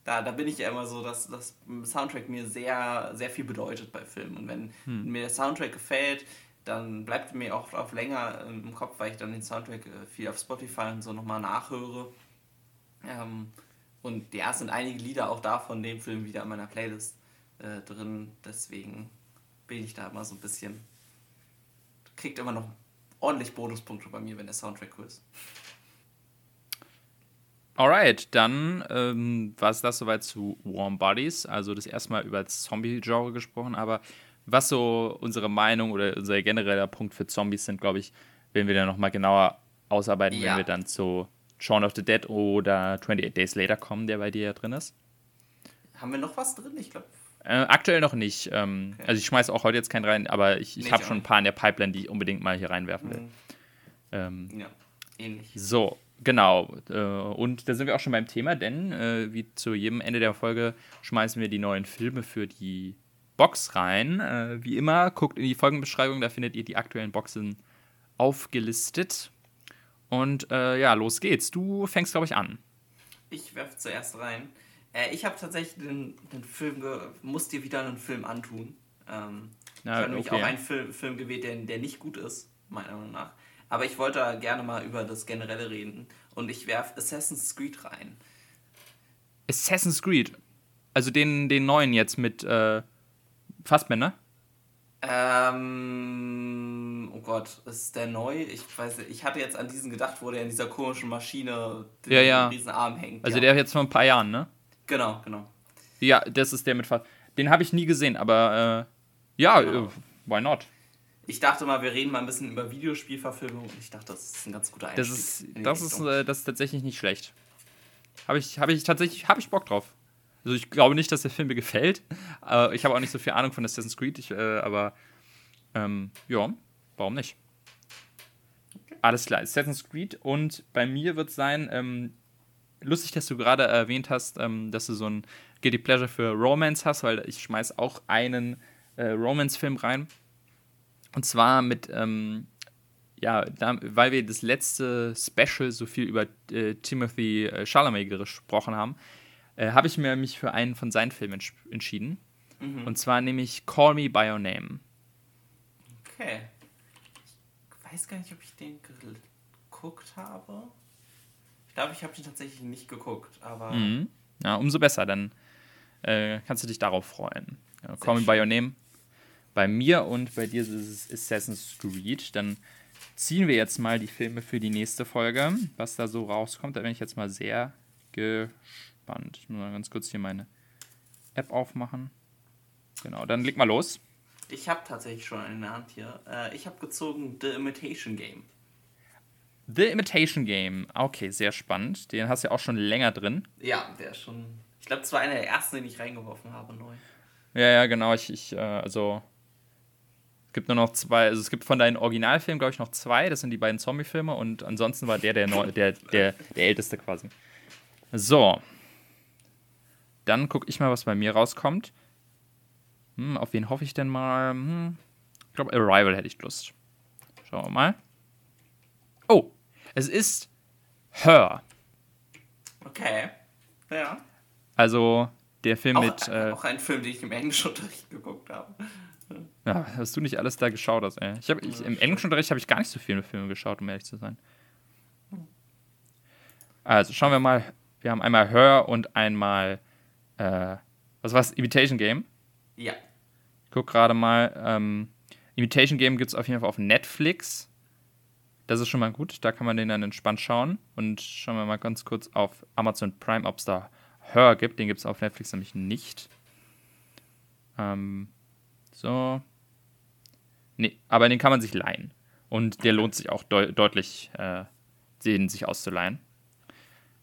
da, da bin ich ja immer so, dass das Soundtrack mir sehr, sehr viel bedeutet bei Filmen. Und wenn hm. mir der Soundtrack gefällt, dann bleibt mir auch auf länger im Kopf, weil ich dann den Soundtrack äh, viel auf Spotify und so nochmal nachhöre. Ähm, und ja, es sind einige Lieder auch da von dem Film wieder in meiner Playlist äh, drin. Deswegen bin ich da immer so ein bisschen. Kriegt immer noch ordentlich Bonuspunkte bei mir, wenn der Soundtrack cool ist.
Alright, dann ähm, war es das soweit zu Warm Bodies. Also das erste Mal über das Zombie-Genre gesprochen, aber was so unsere Meinung oder unser genereller Punkt für Zombies sind, glaube ich, werden wir dann nochmal genauer ausarbeiten, ja. wenn wir dann zu Shaun of the Dead oder 28 Days Later kommen, der bei dir ja drin ist.
Haben wir noch was drin? Ich glaube.
Äh, aktuell noch nicht. Ähm, okay. Also ich schmeiße auch heute jetzt keinen rein, aber ich, ich habe schon ein paar in der Pipeline, die ich unbedingt mal hier reinwerfen will. Mhm. Ähm, ja, ähnlich. So, Genau, äh, und da sind wir auch schon beim Thema, denn äh, wie zu jedem Ende der Folge schmeißen wir die neuen Filme für die Box rein. Äh, wie immer, guckt in die Folgenbeschreibung, da findet ihr die aktuellen Boxen aufgelistet. Und ja, los geht's. Du fängst, glaube ich, an.
Ich werfe zuerst rein. Äh, ich habe tatsächlich den, den Film, muss dir wieder einen Film antun. Ähm, Na, ich habe okay. nämlich auch einen Film, Film gewählt, der, der nicht gut ist, meiner Meinung nach. Aber ich wollte gerne mal über das Generelle reden. Und ich werfe Assassin's Creed rein.
Assassin's Creed? Also den, den neuen jetzt mit äh, Fassbender?
Ähm, oh Gott, ist der neu? Ich weiß nicht, ich hatte jetzt an diesen gedacht, wo der in dieser komischen Maschine den
ja, ja.
riesen Arm hängt.
Also ja. der jetzt vor ein paar Jahren, ne?
Genau, genau.
Ja, das ist der mit Fass. Den habe ich nie gesehen, aber äh, ja, genau. äh, why not?
Ich dachte mal, wir reden mal ein bisschen über Videospielverfilmung und ich dachte, das ist ein ganz guter Einstieg.
Das ist, das ist, äh, das ist tatsächlich nicht schlecht. Habe ich, hab ich tatsächlich hab ich Bock drauf. Also ich glaube nicht, dass der Film mir gefällt. Äh, ich habe auch nicht so viel Ahnung von Assassin's Creed, ich, äh, aber ähm, ja, warum nicht? Okay. Alles klar, Assassin's Creed und bei mir wird es sein, ähm, lustig, dass du gerade erwähnt hast, ähm, dass du so ein Guilty Pleasure für Romance hast, weil ich schmeiß auch einen äh, Romance-Film rein. Und zwar mit, ähm, ja, da, weil wir das letzte Special so viel über äh, Timothy äh, Chalamet gesprochen haben, äh, habe ich mir mich für einen von seinen Filmen entschieden. Mhm. Und zwar nämlich Call Me By Your Name.
Okay. Ich weiß gar nicht, ob ich den geguckt habe. Ich glaube, ich habe den tatsächlich nicht geguckt, aber.
Mhm. Ja, umso besser, dann äh, kannst du dich darauf freuen. Ja, Call Me By Your Name. Bei mir und bei dir ist es Assassin's Creed. Dann ziehen wir jetzt mal die Filme für die nächste Folge, was da so rauskommt. Da bin ich jetzt mal sehr gespannt. Ich muss mal ganz kurz hier meine App aufmachen. Genau, dann leg mal los.
Ich habe tatsächlich schon eine in der Hand hier. Äh, ich habe gezogen The Imitation Game.
The Imitation Game. Okay, sehr spannend. Den hast du ja auch schon länger drin.
Ja, der ist schon. Ich glaube, das war einer der ersten, den ich reingeworfen habe, neu.
Ja, ja, genau. Ich, ich äh, also. Es gibt nur noch zwei, also es gibt von deinen Originalfilmen, glaube ich, noch zwei. Das sind die beiden Zombie-Filme und ansonsten war der der, der, der, der, der älteste quasi. So. Dann gucke ich mal, was bei mir rauskommt. Hm, auf wen hoffe ich denn mal? Hm, ich glaube, Arrival hätte ich Lust. Schauen wir mal. Oh, es ist Her.
Okay. Ja.
Also der Film
auch,
mit.
Äh, auch ein Film, den ich im Englischunterricht geguckt habe.
Ja, hast du nicht alles da geschaut hast, ey. Ich hab, ich, Im Englischunterricht habe ich gar nicht so viele Filme geschaut, um ehrlich zu sein. Also, schauen wir mal. Wir haben einmal Her und einmal, äh, was war's? Imitation Game?
Ja.
Ich guck gerade mal. Ähm, Imitation Game gibt es auf jeden Fall auf Netflix. Das ist schon mal gut. Da kann man den dann entspannt schauen. Und schauen wir mal ganz kurz auf Amazon Prime, ob es da Her gibt. Den gibt es auf Netflix nämlich nicht. Ähm, so. Nee, aber den kann man sich leihen. Und der lohnt sich auch de deutlich, äh, den sich auszuleihen.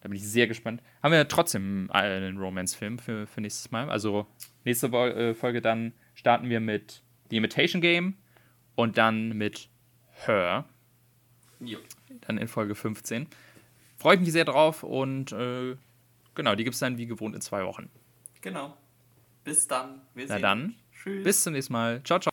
Da bin ich sehr gespannt. Haben wir trotzdem einen Romance-Film für, für nächstes Mal. Also nächste äh, Folge dann starten wir mit The Imitation Game und dann mit Her.
Jo.
Dann in Folge 15. Freue ich mich sehr drauf und äh, genau, die gibt es dann wie gewohnt in zwei Wochen.
Genau. Bis dann.
Wir Na dann, Tschüss. bis zum nächsten Mal. Ciao, ciao.